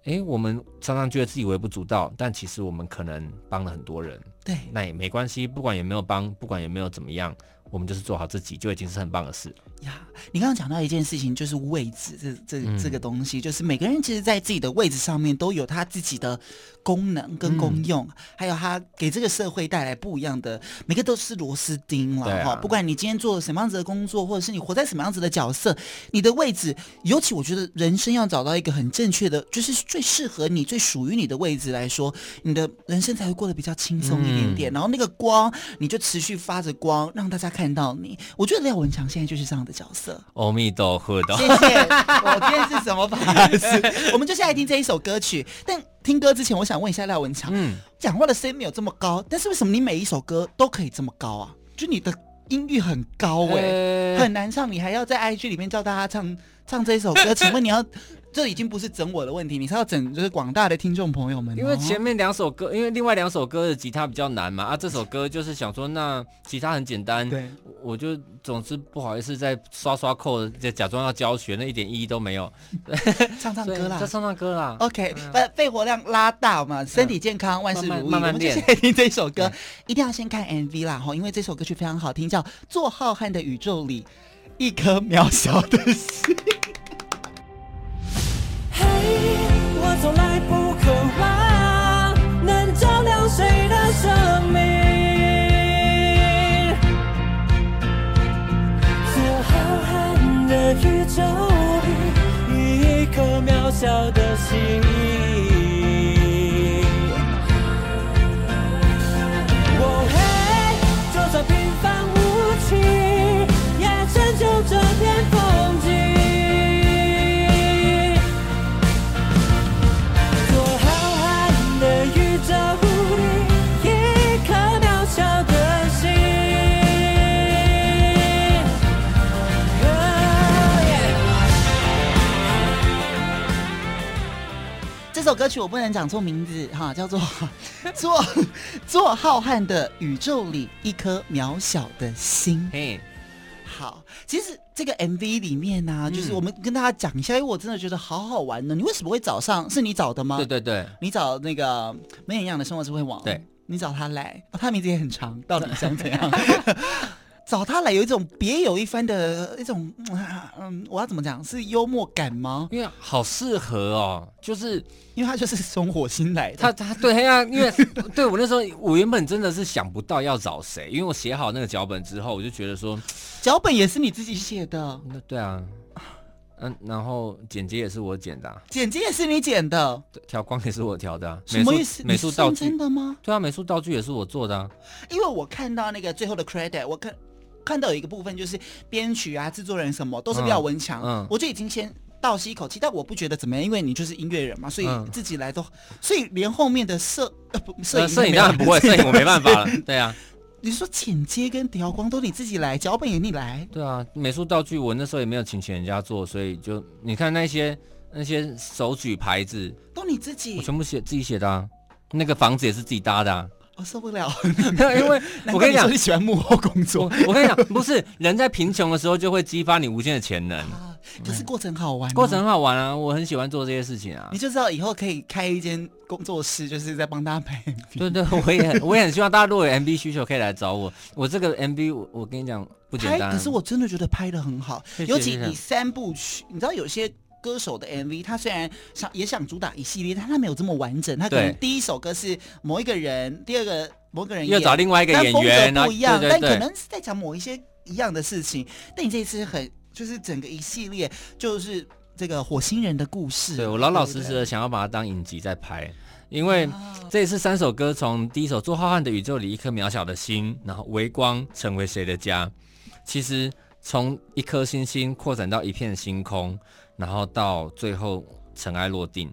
哎，我们常常觉得自己微不足道，但其实我们可能帮了很多人。对，那也没关系，不管有没有帮，不管有没有怎么样。我们就是做好自己，就已经是很棒的事呀。你刚刚讲到一件事情，就是位置，这这、嗯、这个东西，就是每个人其实，在自己的位置上面都有他自己的功能跟功用，嗯、还有他给这个社会带来不一样的，每个都是螺丝钉了哈。啊、不管你今天做什么样子的工作，或者是你活在什么样子的角色，你的位置，尤其我觉得人生要找到一个很正确的，就是最适合你、最属于你的位置来说，你的人生才会过得比较轻松一点点。嗯、然后那个光，你就持续发着光，让大家看。看到你，我觉得廖文强现在就是这样的角色。阿弥陀佛的，谢谢。我今天是什么法师？我们就先来听这一首歌曲。但听歌之前，我想问一下廖文强，嗯，讲话的声音没有这么高，但是为什么你每一首歌都可以这么高啊？就你的音域很高哎、欸，欸、很难唱，你还要在 IG 里面叫大家唱唱这一首歌，请问你要？这已经不是整我的问题，你是要整就是广大的听众朋友们。因为前面两首歌，因为另外两首歌的吉他比较难嘛，啊，这首歌就是想说，那吉他很简单，对，我就总是不好意思在刷刷扣，就假装要教学，那一点意义都没有。唱唱歌啦，就唱唱歌啦。OK，把肺活量拉大嘛，身体健康，万事如意。慢慢练。我们现在听这首歌，一定要先看 MV 啦，哈，因为这首歌曲非常好听，叫《做浩瀚的宇宙里一颗渺小的心》。小的心。首歌曲我不能讲错名字哈，叫做 “做做浩瀚的宇宙里一颗渺小的心”。嘿，好，其实这个 MV 里面呢、就是我们跟大家讲一下，因为我真的觉得好好玩呢。你为什么会找上？是你找的吗？对对对，你找那个没营养的生活智慧网，对，你找他来，哦、他名字也很长，到底想怎样？找他来有一种别有一番的一种，嗯，我要怎么讲？是幽默感吗？因为好适合哦，就是因为他就是从火星来的。他他对呀，因为 对我那时候我原本真的是想不到要找谁，因为我写好那个脚本之后，我就觉得说，脚本也是你自己写的。那对啊，嗯，然后剪辑也是我剪的，啊，剪辑也是你剪的，调光也是我调的，啊，什么意思？美术道具真的吗？对啊，美术道具也是我做的，啊。因为我看到那个最后的 credit，我看。看到有一个部分就是编曲啊、制作人什么都是廖文强，嗯嗯、我就已经先倒吸一口气，但我不觉得怎么样，因为你就是音乐人嘛，所以自己来都，所以连后面的摄呃不摄影摄影当然不会，摄影我没办法了，对啊。你说剪接跟调光都你自己来，脚本也你来，对啊，美术道具我那时候也没有请请人家做，所以就你看那些那些手举牌子都你自己，我全部写自己写的啊，那个房子也是自己搭的啊。我受不了，因为我跟你讲，你喜欢幕后工作。我跟你讲，不是人在贫穷的时候就会激发你无限的潜能，可是过程好玩，过程很好玩啊！我很喜欢做这些事情啊。你就知道以后可以开一间工作室，就是在帮大家拍 MV。对对，我也很我也很希望大家如果有 MV 需求可以来找我。我这个 MV，我我跟你讲不简单，可是我真的觉得拍的很好，尤其你三部曲，你知道有些。歌手的 MV，他虽然想也想主打一系列，但他没有这么完整。他可能第一首歌是某一个人，第二个某个人又找另外一个演员，不一样，对对对，但可能是在讲某一些一样的事情。但你这一次很就是整个一系列就是这个火星人的故事。对，我老老实实的想要把它当影集在拍，因为这一次三首歌，从第一首做浩瀚的宇宙里一颗渺小的心，然后微光成为谁的家，其实从一颗星星扩展到一片星空。然后到最后，尘埃落定。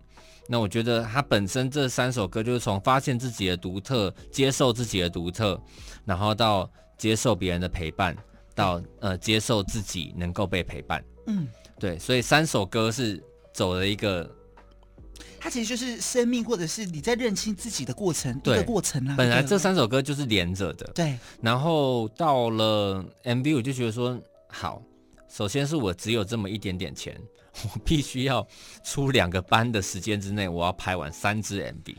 那我觉得他本身这三首歌就是从发现自己的独特，接受自己的独特，然后到接受别人的陪伴，到呃接受自己能够被陪伴。嗯，对，所以三首歌是走了一个。它其实就是生命，或者是你在认清自己的过程，对一个过程啊。本来这三首歌就是连着的，对。然后到了 MV，我就觉得说，好，首先是我只有这么一点点钱，我必须要出两个班的时间之内，我要拍完三支 MV。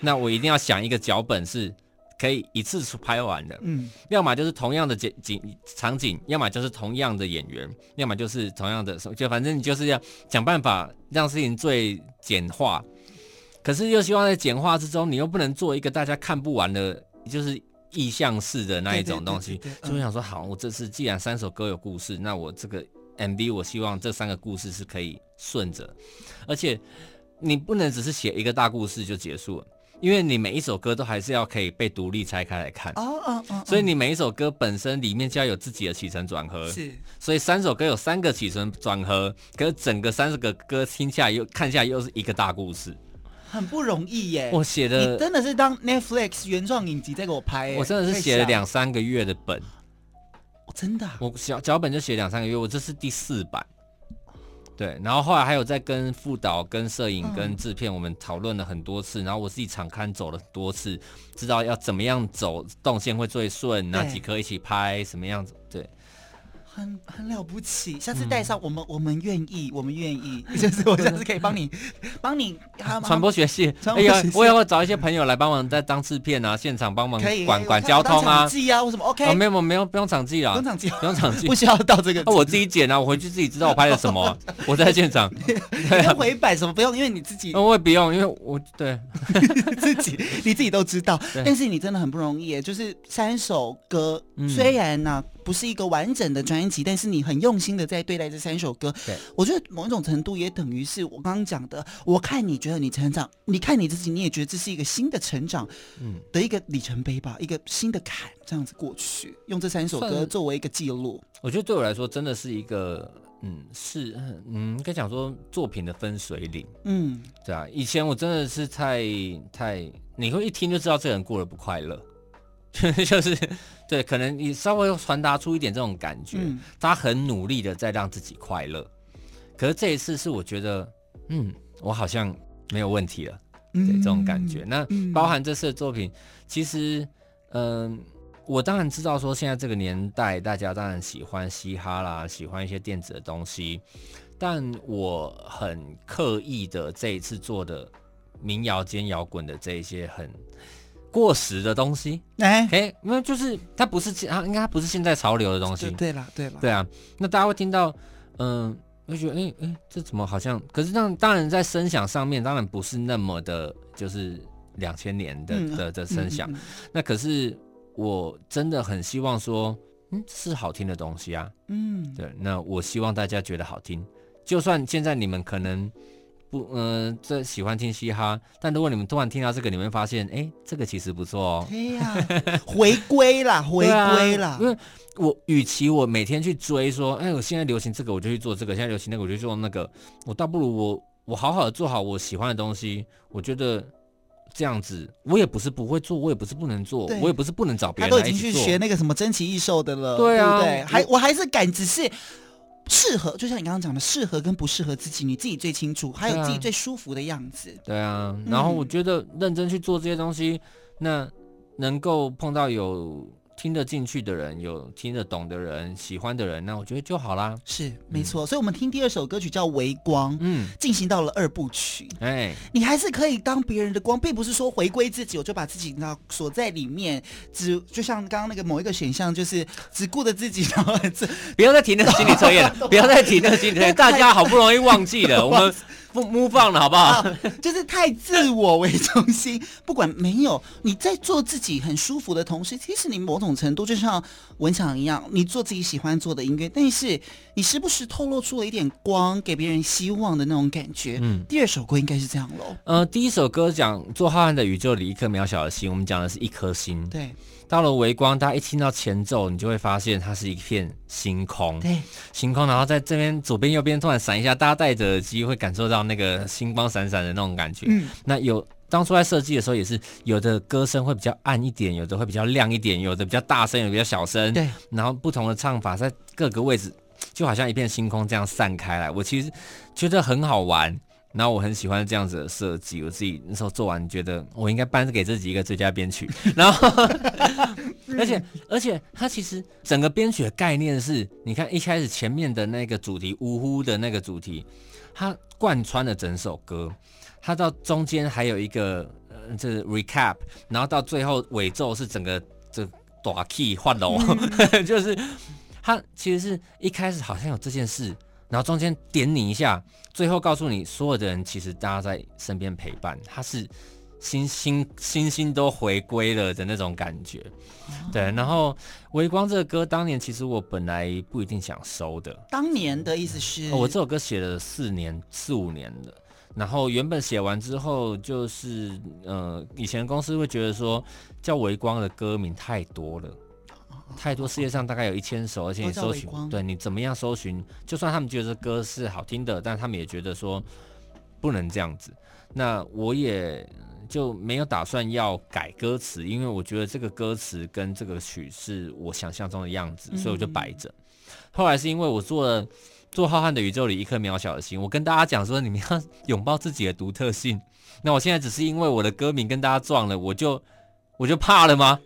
那我一定要想一个脚本是。可以一次拍完的，嗯，要么就是同样的景景场景，要么就是同样的演员，要么就是同样的，就反正你就是要想办法让事情最简化，可是又希望在简化之中，你又不能做一个大家看不完的，就是意象式的那一种东西，所以我想说，好，我这次既然三首歌有故事，那我这个 MV 我希望这三个故事是可以顺着，而且你不能只是写一个大故事就结束了。因为你每一首歌都还是要可以被独立拆开来看。哦哦哦，所以你每一首歌本身里面就要有自己的起承转合，是，所以三首歌有三个起承转合，可是整个三十个歌听下来又看下来又是一个大故事，很不容易耶。我写的，你真的是当 Netflix 原创影集在给我拍，我真的是写了两三个月的本，哦，真的，我脚脚本就写两三个月，我这是第四版。对，然后后来还有在跟副导、跟摄影、跟制片，我们讨论了很多次，嗯、然后我自己场刊走了很多次，知道要怎么样走动线会最顺，哪几颗一起拍，什么样子，对。很很了不起，下次带上我们，嗯、我们愿意，我们愿意，就是我下次可以帮你，帮你传播学系，哎呀，我也会找一些朋友来帮忙，在当制片啊，现场帮忙管管交通啊，记啊，为什么？OK，哦，没有没有，不用场记了，不用场记，不用场记，不需要到这个，那我自己剪啊，我回去自己知道我拍了什么，我在现场，不用回摆什么，不用，因为你自己，我也不用，因为我对自己你自己都知道，但是你真的很不容易，就是三首歌，虽然呢。不是一个完整的专辑，但是你很用心的在对待这三首歌。对，我觉得某一种程度也等于是我刚刚讲的。我看你觉得你成长，你看你自己，你也觉得这是一个新的成长，嗯，的一个里程碑吧，嗯、一个新的坎，这样子过去，用这三首歌作为一个记录。我觉得对我来说，真的是一个，嗯，是，嗯，应该讲说作品的分水岭。嗯，对啊，以前我真的是太太，你会一听就知道这个人过得不快乐。就是对，可能你稍微传达出一点这种感觉，嗯、他很努力的在让自己快乐。可是这一次是我觉得，嗯，我好像没有问题了，对、嗯、这种感觉。那包含这次的作品，嗯、其实，嗯、呃，我当然知道说现在这个年代，大家当然喜欢嘻哈啦，喜欢一些电子的东西，但我很刻意的这一次做的民谣兼摇滚的这一些很。过时的东西，哎哎，那就是它不是它，应该它不是现在潮流的东西。对了，对了，对啊，那大家会听到，嗯，会觉得，哎哎，这怎么好像？可是当当然在声响上面，当然不是那么的，就是两千年的、嗯、的的声响。嗯嗯、那可是我真的很希望说，嗯，是好听的东西啊。嗯，对，那我希望大家觉得好听，就算现在你们可能。不，嗯、呃，这喜欢听嘻哈，但如果你们突然听到这个，你们会发现，哎，这个其实不错哦。哎呀，回归啦，回归啦。因为我与其我每天去追说，哎，我现在流行这个，我就去做这个；现在流行那个，我就去做那个。我倒不如我我好好的做好我喜欢的东西。我觉得这样子，我也不是不会做，我也不是不能做，我也不是不能找别人都已经去学那个什么珍奇异兽的了，对啊，对对还我还是敢，只是。适合，就像你刚刚讲的，适合跟不适合自己，你自己最清楚，还有自己最舒服的样子。对啊，然后我觉得认真去做这些东西，嗯、那能够碰到有。听得进去的人，有听得懂的人，喜欢的人，那我觉得就好啦。是，没错。嗯、所以，我们听第二首歌曲叫《微光》，嗯，进行到了二部曲。哎，你还是可以当别人的光，并不是说回归自己，我就把自己那锁在里面，只就像刚刚那个某一个选项，就是 只顾着自己，然后这不要再提那个心理测验了，不要再提那个心理测验，大家好不容易忘记了，我们。不 move on 了，好不好？就是太自我为中心。不管没有你在做自己很舒服的同时，其实你某种程度就像文强一样，你做自己喜欢做的音乐，但是你时不时透露出了一点光，给别人希望的那种感觉。嗯，第二首歌应该是这样喽。呃，第一首歌讲做浩瀚的宇宙里一颗渺小的心，我们讲的是一颗心。对。到了微光，大家一听到前奏，你就会发现它是一片星空。对，星空，然后在这边左边右边突然闪一下，大家戴着耳机会感受到那个星光闪闪的那种感觉。嗯，那有当初在设计的时候，也是有的歌声会比较暗一点，有的会比较亮一点，有的比较大声，有的比较小声。对，然后不同的唱法在各个位置，就好像一片星空这样散开来。我其实觉得很好玩。然后我很喜欢这样子的设计，我自己那时候做完觉得我应该颁给自己一个最佳编曲。然后，而且而且它其实整个编曲的概念是，你看一开始前面的那个主题，呜呼的那个主题，它贯穿了整首歌，它到中间还有一个呃，就是 recap，然后到最后尾奏是整个这大 key 换楼，就是它其实是一开始好像有这件事。然后中间点你一下，最后告诉你所有的人其实大家在身边陪伴，他是星星星星都回归了的那种感觉，哦、对。然后微光这个歌当年其实我本来不一定想收的，当年的意思是，我这首歌写了四年四五年了，然后原本写完之后就是呃以前公司会觉得说叫微光的歌名太多了。太多，世界上大概有一千首，而且你搜寻，对你怎么样搜寻，就算他们觉得这歌是好听的，但他们也觉得说不能这样子。那我也就没有打算要改歌词，因为我觉得这个歌词跟这个曲是我想象中的样子，所以我就摆着。嗯、后来是因为我做了做浩瀚的宇宙里一颗渺小的心，我跟大家讲说，你们要拥抱自己的独特性。那我现在只是因为我的歌名跟大家撞了，我就我就怕了吗？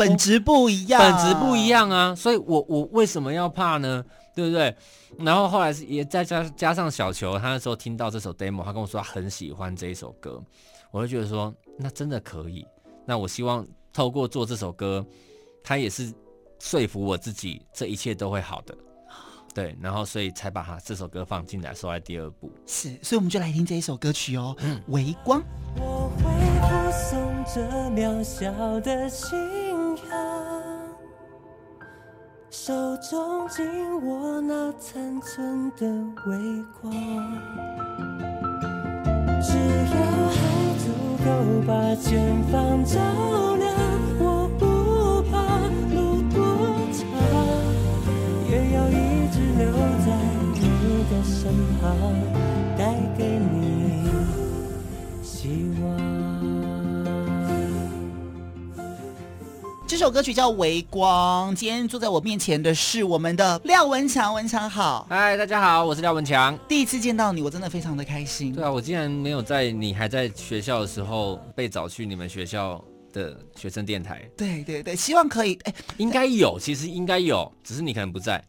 本质不一样，本质不一样啊，所以我我为什么要怕呢？对不对？然后后来是也再加加上小球，他那时候听到这首 demo，他跟我说他很喜欢这一首歌，我就觉得说那真的可以。那我希望透过做这首歌，他也是说服我自己，这一切都会好的。对，然后所以才把他这首歌放进来，收在第二部。是，所以我们就来听这一首歌曲哦，嗯，微光。我会附送这渺小的心手中紧握那残存的微光，只要还足够把前方照亮，我不怕路多长，也要一直留在你的身旁，带给你首歌曲叫《微光》。今天坐在我面前的是我们的廖文强，文强好。嗨，大家好，我是廖文强。第一次见到你，我真的非常的开心。对啊，我竟然没有在你还在学校的时候被找去你们学校的学生电台。对对对，希望可以。哎，应该有，其实应该有，只是你可能不在。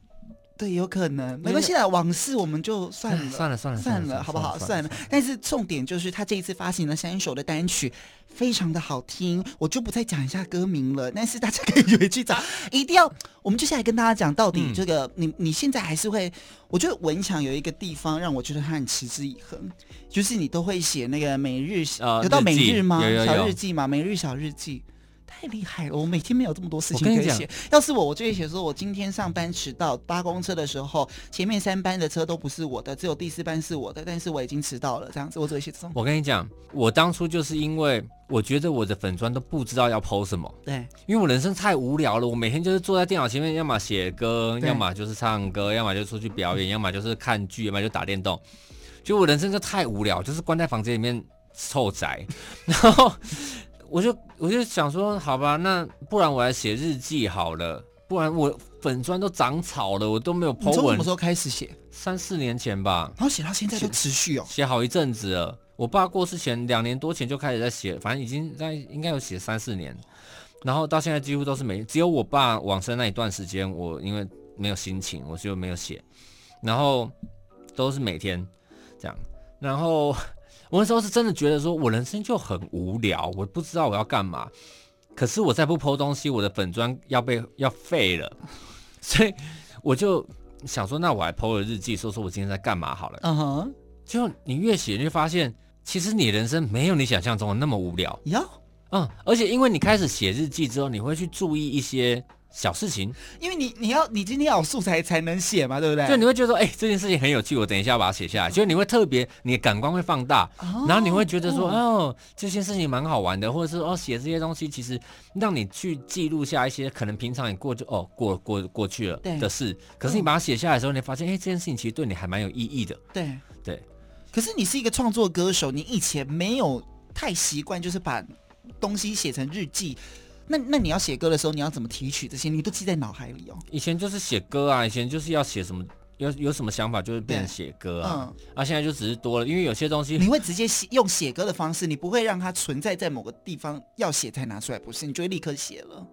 对，有可能，没关系的，往事我们就算了，算了，算了，算了，好不好？算了。但是重点就是他这一次发行了三首的单曲，非常的好听，我就不再讲一下歌名了。但是大家可以回去找，一定要，我们接下来跟大家讲到底这个，嗯、你你现在还是会，我觉得文强有一个地方让我觉得他很持之以恒，就是你都会写那个每日，呃、有到每日吗？小日记嘛？每日小日记。太厉害了！我每天没有这么多事情可以写。要是我，我就会写说，我今天上班迟到，搭公车的时候，前面三班的车都不是我的，只有第四班是我的，但是我已经迟到了，这样子我只会写这种。我跟你讲，我当初就是因为我觉得我的粉砖都不知道要 po 什么，对，因为我人生太无聊了，我每天就是坐在电脑前面，要么写歌，要么就是唱歌，要么就出去表演，要么就是看剧，要么就打电动，就我人生就太无聊，就是关在房间里面臭宅，然后。我就我就想说，好吧，那不然我来写日记好了，不然我粉砖都长草了，我都没有 po 文。从什么时候开始写？三四年前吧。然后写到现在都持续哦，写好一阵子了。我爸过世前两年多前就开始在写，反正已经在应该有写三四年，然后到现在几乎都是每，只有我爸往生那一段时间，我因为没有心情，我就没有写，然后都是每天这样，然后。我那时候是真的觉得说，我人生就很无聊，我不知道我要干嘛。可是我再不 po 东西，我的粉砖要被要废了，所以我就想说，那我还 po 了日记，说说我今天在干嘛好了。嗯哼，就你越写，你就发现其实你人生没有你想象中的那么无聊。哟，嗯，而且因为你开始写日记之后，你会去注意一些小事情，因为你你要你今天要有素材才能写嘛，对不对？就你会觉得说，哎、欸，这件事情很有趣，我等一下要把它写下来。就你会特别，你的感官会放大，哦然后你会觉得说，哦，这件事情蛮好玩的，或者是哦，写这些东西其实让你去记录下一些可能平常你过就哦过过过去了的事，可是你把它写下来的时候，你发现，哎、欸，这件事情其实对你还蛮有意义的。对对。可是你是一个创作歌手，你以前没有太习惯，就是把东西写成日记。那那你要写歌的时候，你要怎么提取这些？你都记在脑海里哦。以前就是写歌啊，以前就是要写什么，有有什么想法就是变成写歌啊。嗯，啊，现在就只是多了，因为有些东西你会直接写用写歌的方式，你不会让它存在在某个地方，要写才拿出来，不是？你就会立刻写了，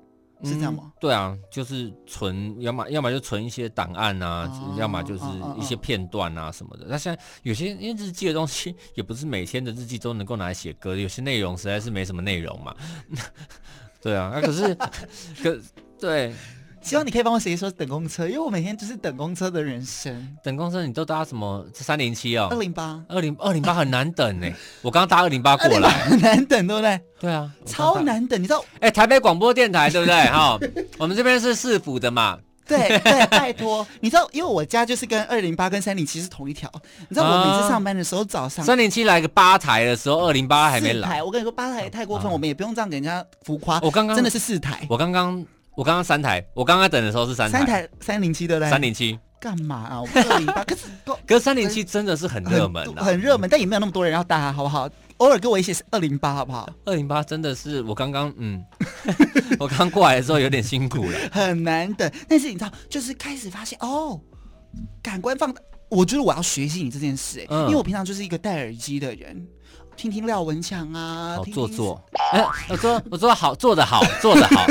是这样吗？嗯，对啊，就是存，要么要么就存一些档案啊，哦，要么就是一些片段啊什么的。那，哦，现在有些因为日记的东西，也不是每天的日记都能够拿来写歌，有些内容实在是没什么内容嘛。对啊，那、啊、可是，可对，希望你可以帮我写一首等公车，因为我每天就是等公车的人生。等公车，你都搭什么？三零七哦，二零八，二零二零八很难等呢。我刚刚搭二零八过来，很难等，对不对？对啊，超难等，你知道？哎，台北广播电台对不对？哈，我们这边是市府的嘛。对对，拜托，你知道，因为我家就是跟二零八跟三零七是同一条。你知道我每次上班的时候，早上三零七来个八台的时候，二零八还没来。我跟你说，八台太过分，啊、我们也不用这样给人家浮夸。我刚刚真的是四台。我刚刚我刚刚三台，我刚刚等的时候是三台。三台三零七对不对？三零七。干嘛啊？我二零八，可是可是三零七真的是很热门、啊，很热门，但也没有那么多人要搭，好不好？偶尔给我一些二零八，好不好？二零八真的是我刚刚嗯，我刚过来的时候有点辛苦了，很难等。但是你知道，就是开始发现哦，感官放大，我觉得我要学习你这件事、欸，哎、嗯，因为我平常就是一个戴耳机的人。听听廖文强啊，好听听做作。哎、欸，我说我说好，做的好，做的好。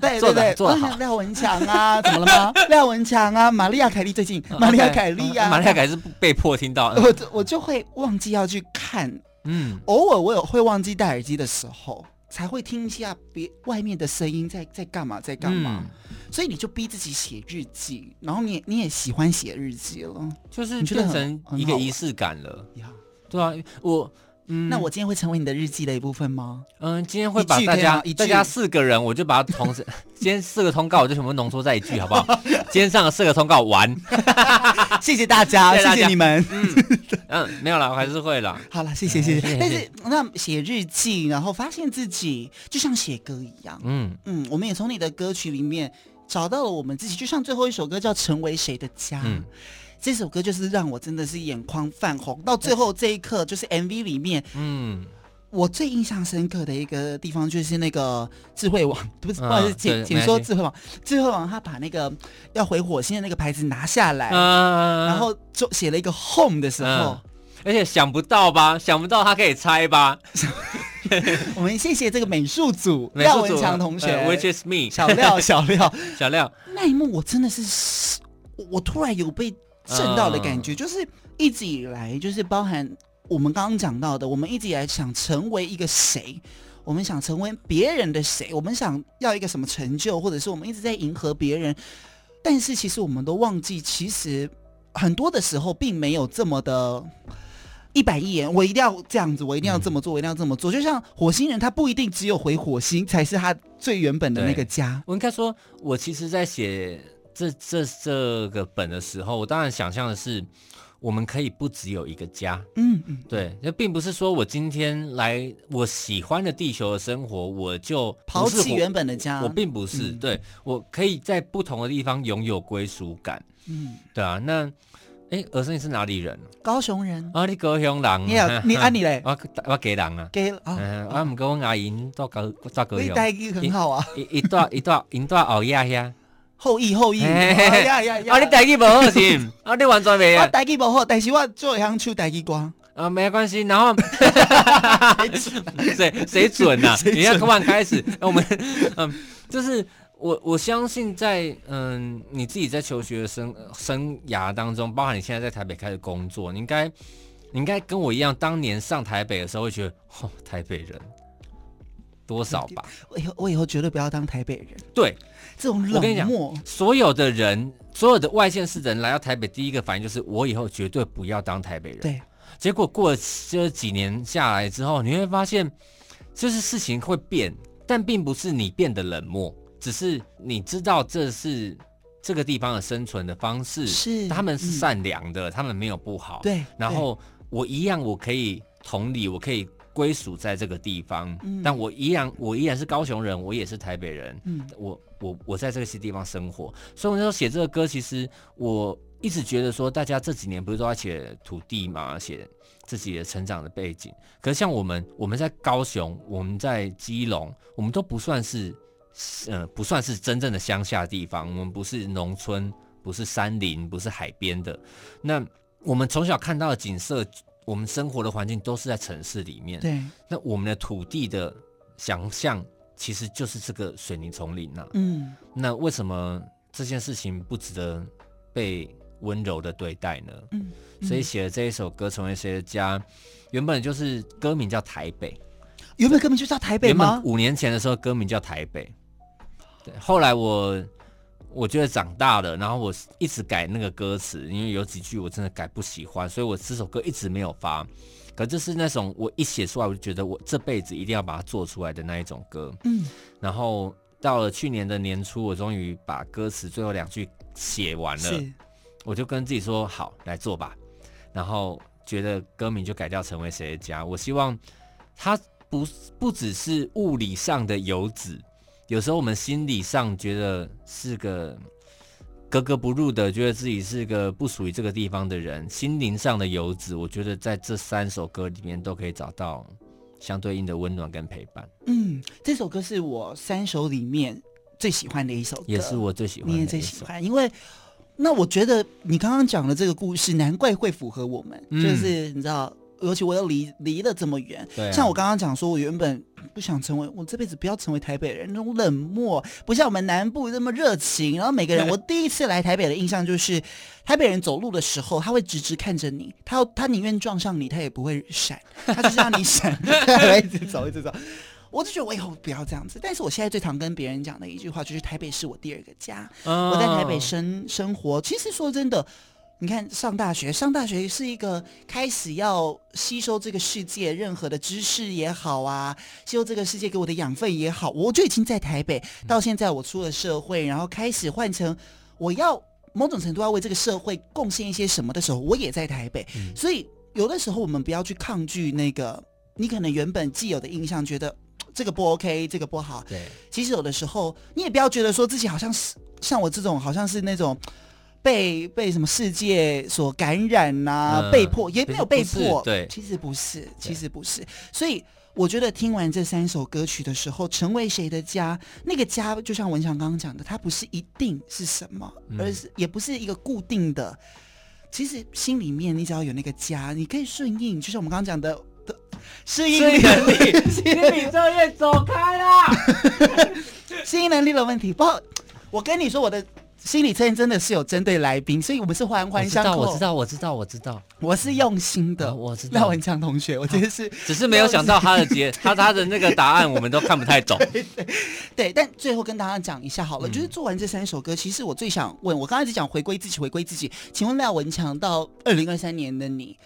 对对对，做的好。廖文强啊，怎么了吗？廖文强啊，玛利亚凯莉最近，玛利亚凯莉啊，玛利亚凯莉是被迫听到。我我就会忘记要去看，嗯，偶尔我有会忘记戴耳机的时候，才会听一下别外面的声音在在干嘛，在干嘛。嗯、所以你就逼自己写日记，然后你也你也喜欢写日记了，就是变成一个仪式感了。对啊，我。嗯、那我今天会成为你的日记的一部分吗？嗯，今天会把大家大家四个人，我就把它同时，今天四个通告我就全部浓缩在一句，好不好？今天上了四个通告完，谢谢大家，谢谢，谢谢你们。嗯，嗯，没有了，我还是会了。好了，谢谢谢谢。但是那写日记，然后发现自己就像写歌一样，嗯嗯，我们也从你的歌曲里面找到了我们自己，就像最后一首歌叫《成为谁的家》。嗯这首歌就是让我真的是眼眶泛红，到最后这一刻，就是 MV 里面，嗯，我最印象深刻的一个地方就是那个智慧网，不是，不好意思，请请说智慧网，智慧网他把那个要回火星的那个牌子拿下来，嗯，然后就写了一个 home 的时候，而且想不到吧，想不到他可以猜吧，我们谢谢这个美术组廖文强同学，Which is me，小廖小廖。小廖，那一幕我真的是，我突然有被。正道的感觉，就是一直以来，就是包含我们刚刚讲到的，我们一直以来想成为一个谁，我们想成为别人的谁，我们想要一个什么成就，或者是我们一直在迎合别人，但是其实我们都忘记，其实很多的时候并没有这么的 一板一眼，我一定要这样子，我一定要这么做，我一定要这么做。就像火星人，他不一定只有回火星才是他最原本的那个家。我应该说，我其实，在写。这这这个本的时候，我当然想象的是，我们可以不只有一个家。嗯嗯，对，那并不是说我今天来我喜欢的地球的生活，我就抛弃原本的家。我并不是，嗯、对我可以在不同的地方拥有归属感。嗯，对啊，那哎，儿生你是哪里人？高雄人。啊，你高雄人？你啊，你啊，你嘞？我我家人啊。家啊。嗯，我唔跟我阿姨到高到高雄。你台语很好啊。一一段一段一段熬夜呀。后裔后裔，哎呀呀呀！啊，你台语不好是？啊，你完全没啊？我台语不好，但是我做会晓唱台语歌。啊，没关系。然后，谁谁准呐？你要突然开始，我们嗯，就是我我相信在嗯你自己在求学的生生涯当中，包含你现在在台北开始工作，你应该你应该跟我一样，当年上台北的时候会觉得，哦，台北人。多少吧？我以后我以后绝对不要当台北人。对，这种冷漠。我跟你讲，所有的人，所有的外县市的人来到台北，第一个反应就是我以后绝对不要当台北人。对，结果过了这几年下来之后，你会发现，就是事情会变，但并不是你变得冷漠，只是你知道这是这个地方的生存的方式，是他们是善良的，嗯、他们没有不好。对，然后我一样，我可以同理，我可以。归属在这个地方，嗯、但我依然我依然是高雄人，我也是台北人，嗯、我我我在这些地方生活，所以我那时候写这个歌，其实我一直觉得说，大家这几年不是都在写土地嘛，写自己的成长的背景，可是像我们，我们在高雄，我们在基隆，我们都不算是，呃，不算是真正的乡下地方，我们不是农村，不是山林，不是海边的，那我们从小看到的景色。我们生活的环境都是在城市里面，对。那我们的土地的想象其实就是这个水泥丛林呐、啊。嗯。那为什么这件事情不值得被温柔的对待呢？嗯。嗯，所以写了这一首歌《成为谁的家》，原本就是歌名叫台北。原本歌名就叫台北吗？原本五年前的时候歌名叫台北。对。后来我。我觉得长大了，然后我一直改那个歌词，因为有几句我真的改不喜欢，所以我这首歌一直没有发。可就是那种我一写出来，我就觉得我这辈子一定要把它做出来的那一种歌。嗯，然后到了去年的年初，我终于把歌词最后两句写完了，我就跟自己说好，来做吧。然后觉得歌名就改掉，成为谁的家。我希望它不不只是物理上的游子。有时候我们心理上觉得是个格格不入的，觉得自己是个不属于这个地方的人，心灵上的游子。我觉得在这三首歌里面都可以找到相对应的温暖跟陪伴。嗯，这首歌是我三首里面最喜欢的一首歌，也是我最喜欢的。你也最喜欢，因为那我觉得你刚刚讲的这个故事，难怪会符合我们，嗯、就是你知道。尤其我又离离了这么远，对啊，像我刚刚讲说，我原本不想成为，我这辈子不要成为台北人那种冷漠，不像我们南部那么热情。然后每个人，我第一次来台北的印象就是，台北人走路的时候，他会直直看着你，他要他宁愿撞上你，他也不会闪，他就是让你闪，他一直走一直走。我就觉得我以后不要这样子。但是我现在最常跟别人讲的一句话就是，台北是我第二个家，我在台北生生活。其实说真的。你看，上大学，上大学是一个开始要吸收这个世界任何的知识也好啊，吸收这个世界给我的养分也好，我就已经在台北。到现在我出了社会，然后开始换成我要某种程度要为这个社会贡献一些什么的时候，我也在台北。嗯。所以有的时候我们不要去抗拒那个你可能原本既有的印象，觉得这个不 OK，这个不好。对，其实有的时候你也不要觉得说自己好像是像我这种，好像是那种。被被什么世界所感染呐？被迫也没有被迫，对，其实不是，其实不是。所以我觉得听完这三首歌曲的时候，成为谁的家，那个家就像文强刚刚讲的，它不是一定是什么，嗯、而是也不是一个固定的。其实心里面你只要有那个家，你可以顺应，就像我们刚刚讲的的适应能力，心理作业走开啦，适应能力的问题。不，我跟你说我的。心理测验真的是有针对来宾，所以我们是环环相扣。我知道，我知道，我知道，我知道，我是用心的。嗯、我知道。廖文强同学，我觉得是，只是没有想到他的结，他他的那个答案我们都看不太懂。对，对，对，但最后跟大家讲一下好了，嗯、就是做完这三首歌，其实我最想问，我刚才一直讲回归自己，回归自己。请问廖文强，到二零二三年的你，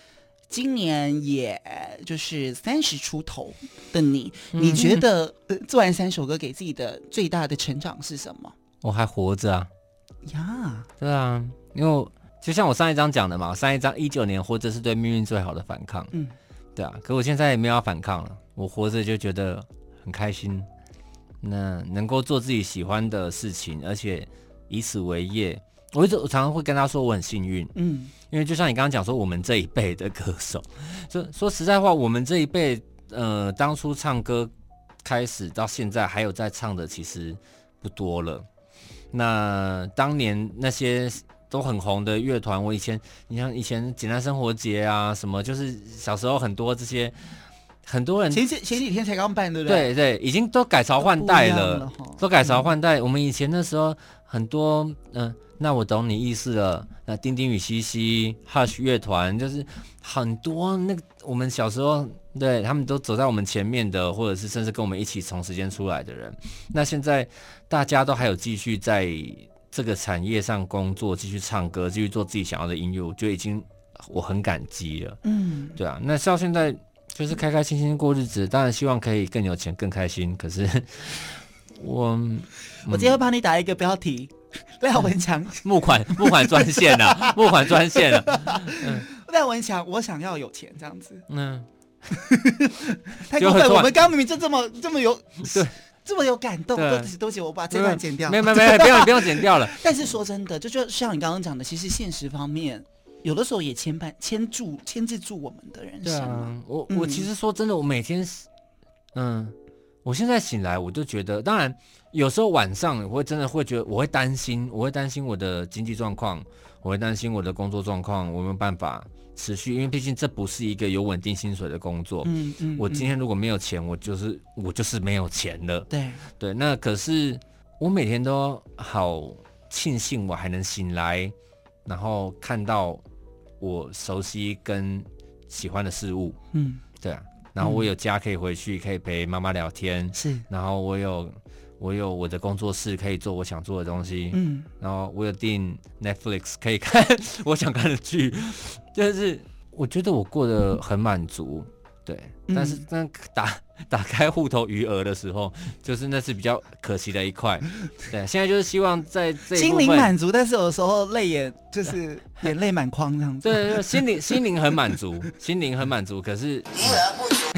今年也就是三十出头的你，嗯、你觉得做完三首歌给自己的最大的成长是什么？我还活着啊。呀、对啊，因为就像我上一章讲的嘛，上一章一九年活着是对命运最好的反抗，嗯，对啊，可我现在也没有要反抗了，我活着就觉得很开心，那能够做自己喜欢的事情，而且以此为业，我一直我常常会跟他说我很幸运，嗯，因为就像你刚刚讲说，我们这一辈的歌手，说说实在话，我们这一辈，呃，当初唱歌开始到现在还有在唱的，其实不多了。那当年那些都很红的乐团，我以前，你像以前简单生活节啊，什么就是小时候很多这些很多人前几前几天才刚办，对不对？对对，已经都改朝换代了，都，了都改朝换代，嗯。我们以前那时候很多，嗯、呃，那我懂你意思了。那丁丁与西西，Hush 乐团，就是很多那个我们小时候。对，他们都走在我们前面的，或者是甚至跟我们一起从时间出来的人。那现在大家都还有继续在这个产业上工作，继续唱歌，继续做自己想要的音乐，我觉得已经我很感激了。嗯，对啊，那像现在就是开开心心过日子，当然希望可以更有钱、更开心。可是我，我今天会帮你打一个标题：廖文强 募款募款专线啊，募款专线啊。廖文强，我想要有钱这样子。嗯，太过分！我们刚刚明明就这么这么有对。这么有感动，对对不起，对不起，我把这段剪掉。没有没有没，不用不要剪掉了。但是说真的，就就像你刚刚讲的，其实现实方面，有的时候也牵绊、牵住、牵制住我们的人生。啊，我、嗯、我其实说真的，我每天，嗯，我现在醒来，我就觉得，当然有时候晚上我会真的会觉得，我会担心，我会担心我的经济状况，我会担心我的工作状况，我没有办法。持续，因为毕竟这不是一个有稳定薪水的工作。嗯嗯，我今天如果没有钱，我就是我就是没有钱了。对对，那可是我每天都好庆幸我还能醒来，然后看到我熟悉跟喜欢的事物。嗯，对啊，然后我有家可以回去，可以陪妈妈聊天。是，然后我有我有我的工作室，可以做我想做的东西。嗯，然后我有订 Netflix，可以看 我想看的剧。就是我觉得我过得很满足，对，嗯、但是当打打开户头余额的时候，就是那是比较可惜的一块，对。现在就是希望在这心灵满足，但是有时候泪眼就是眼泪满眶这样子。对，对，对，心灵心灵很满足，心灵很满足，可是余额不足。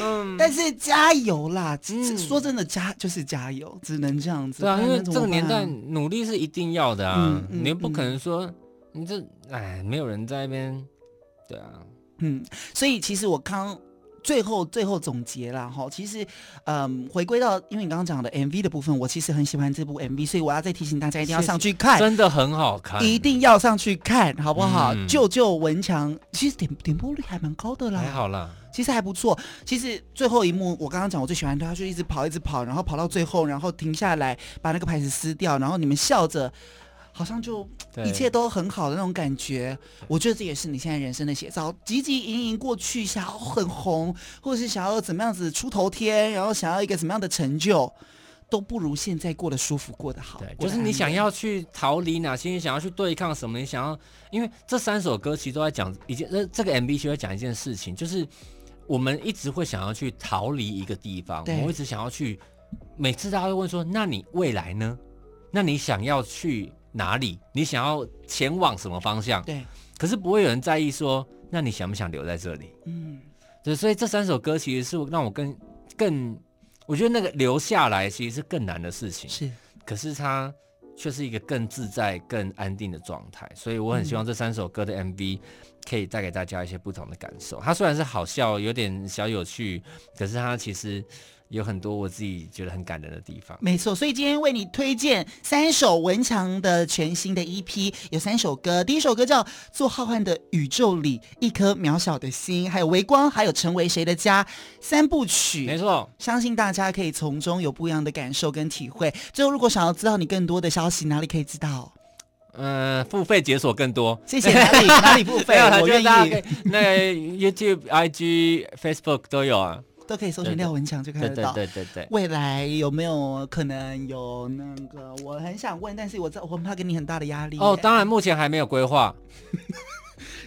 嗯，但是加油啦！嗯、说真的，加就是加油，只能这样子。对啊，因为这个年代努力是一定要的啊，你又不可能说。你这哎，没有人在那边，对啊，嗯，所以其实我刚最后最后总结了哈，其实嗯，回归到因为你刚刚讲的 MV 的部分，我其实很喜欢这部 MV，所以我要再提醒大家一定要上去看，真的很好看，一定要上去看，好不好？嗯、救救文强，其实点点播率还蛮高的啦，还好啦，其实还不错。其实最后一幕我刚刚讲我最喜欢的，他就一直跑一直跑，然后跑到最后，然后停下来把那个牌子撕掉，然后你们笑着。好像就一切都很好的那种感觉，我觉得这也是你现在人生的写照。汲汲营营过去，想要很红，或者是想要怎么样子出头天，然后想要一个什么样的成就，都不如现在过得舒服，过得好。对，就是你想要去逃离哪些，你想要去对抗什么，你想要，因为这三首歌其实都在讲一件，呃，这个 MV 其实在讲一件事情，就是我们一直会想要去逃离一个地方，我们一直想要去，每次大家都会问说，那你未来呢？那你想要去？哪里？你想要前往什么方向？对，可是不会有人在意说，那你想不想留在这里？嗯，对，所以这三首歌其实是让我更更，我觉得那个留下来其实是更难的事情。是，可是它却是一个更自在、更安定的状态。所以我很希望这三首歌的 MV 可以带给大家一些不同的感受。它虽然是好笑，有点小有趣，可是它其实。有很多我自己觉得很感人的地方，没错，所以今天为你推荐三首文强的全新的 EP，有三首歌，第一首歌叫《做浩瀚的宇宙里一颗渺小的心》，还有《微光》，还有《成为谁的家》三部曲，没错，相信大家可以从中有不一样的感受跟体会。最后，如果想要知道你更多的消息，哪里可以知道？呃，付费解锁更多，谢谢。哪里哪里付费？我愿意。那 YouTube、IG、Facebook 都有啊。都可以搜寻廖文强就看得到。对对对对，对。未来有没有可能有那个？我很想问，但是我知道我很怕给你很大的压力。哦，当然目前还没有规划。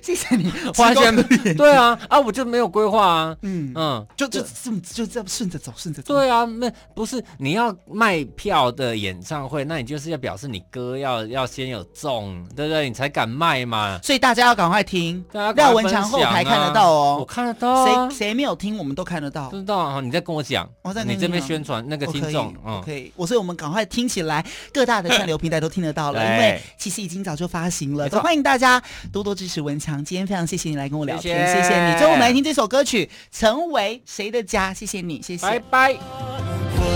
谢谢你，完全对啊啊！我就没有规划啊，嗯嗯，就就这么就这样顺着走，顺着走。对啊，那不是你要卖票的演唱会，那你就是要表示你歌要要先有中，对不对？你才敢卖嘛。所以大家要赶快听，廖文强后台看得到哦，我看得到。谁谁没有听，我们都看得到。知道啊，你在跟我讲，我在你这边宣传那个听众，嗯，可以。我所以我们赶快听起来，各大的串流平台都听得到了，因为其实已经早就发行了。都欢迎大家多多支持文强。今天非常谢谢你来跟我聊天，谢谢，谢谢你。最后我们来听这首歌曲《成为谁的家》，谢谢你，谢谢，拜拜。或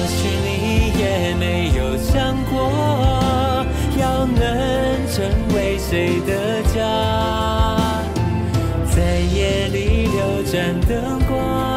许你也没有想过，要能成为谁的家，在夜里流转灯光，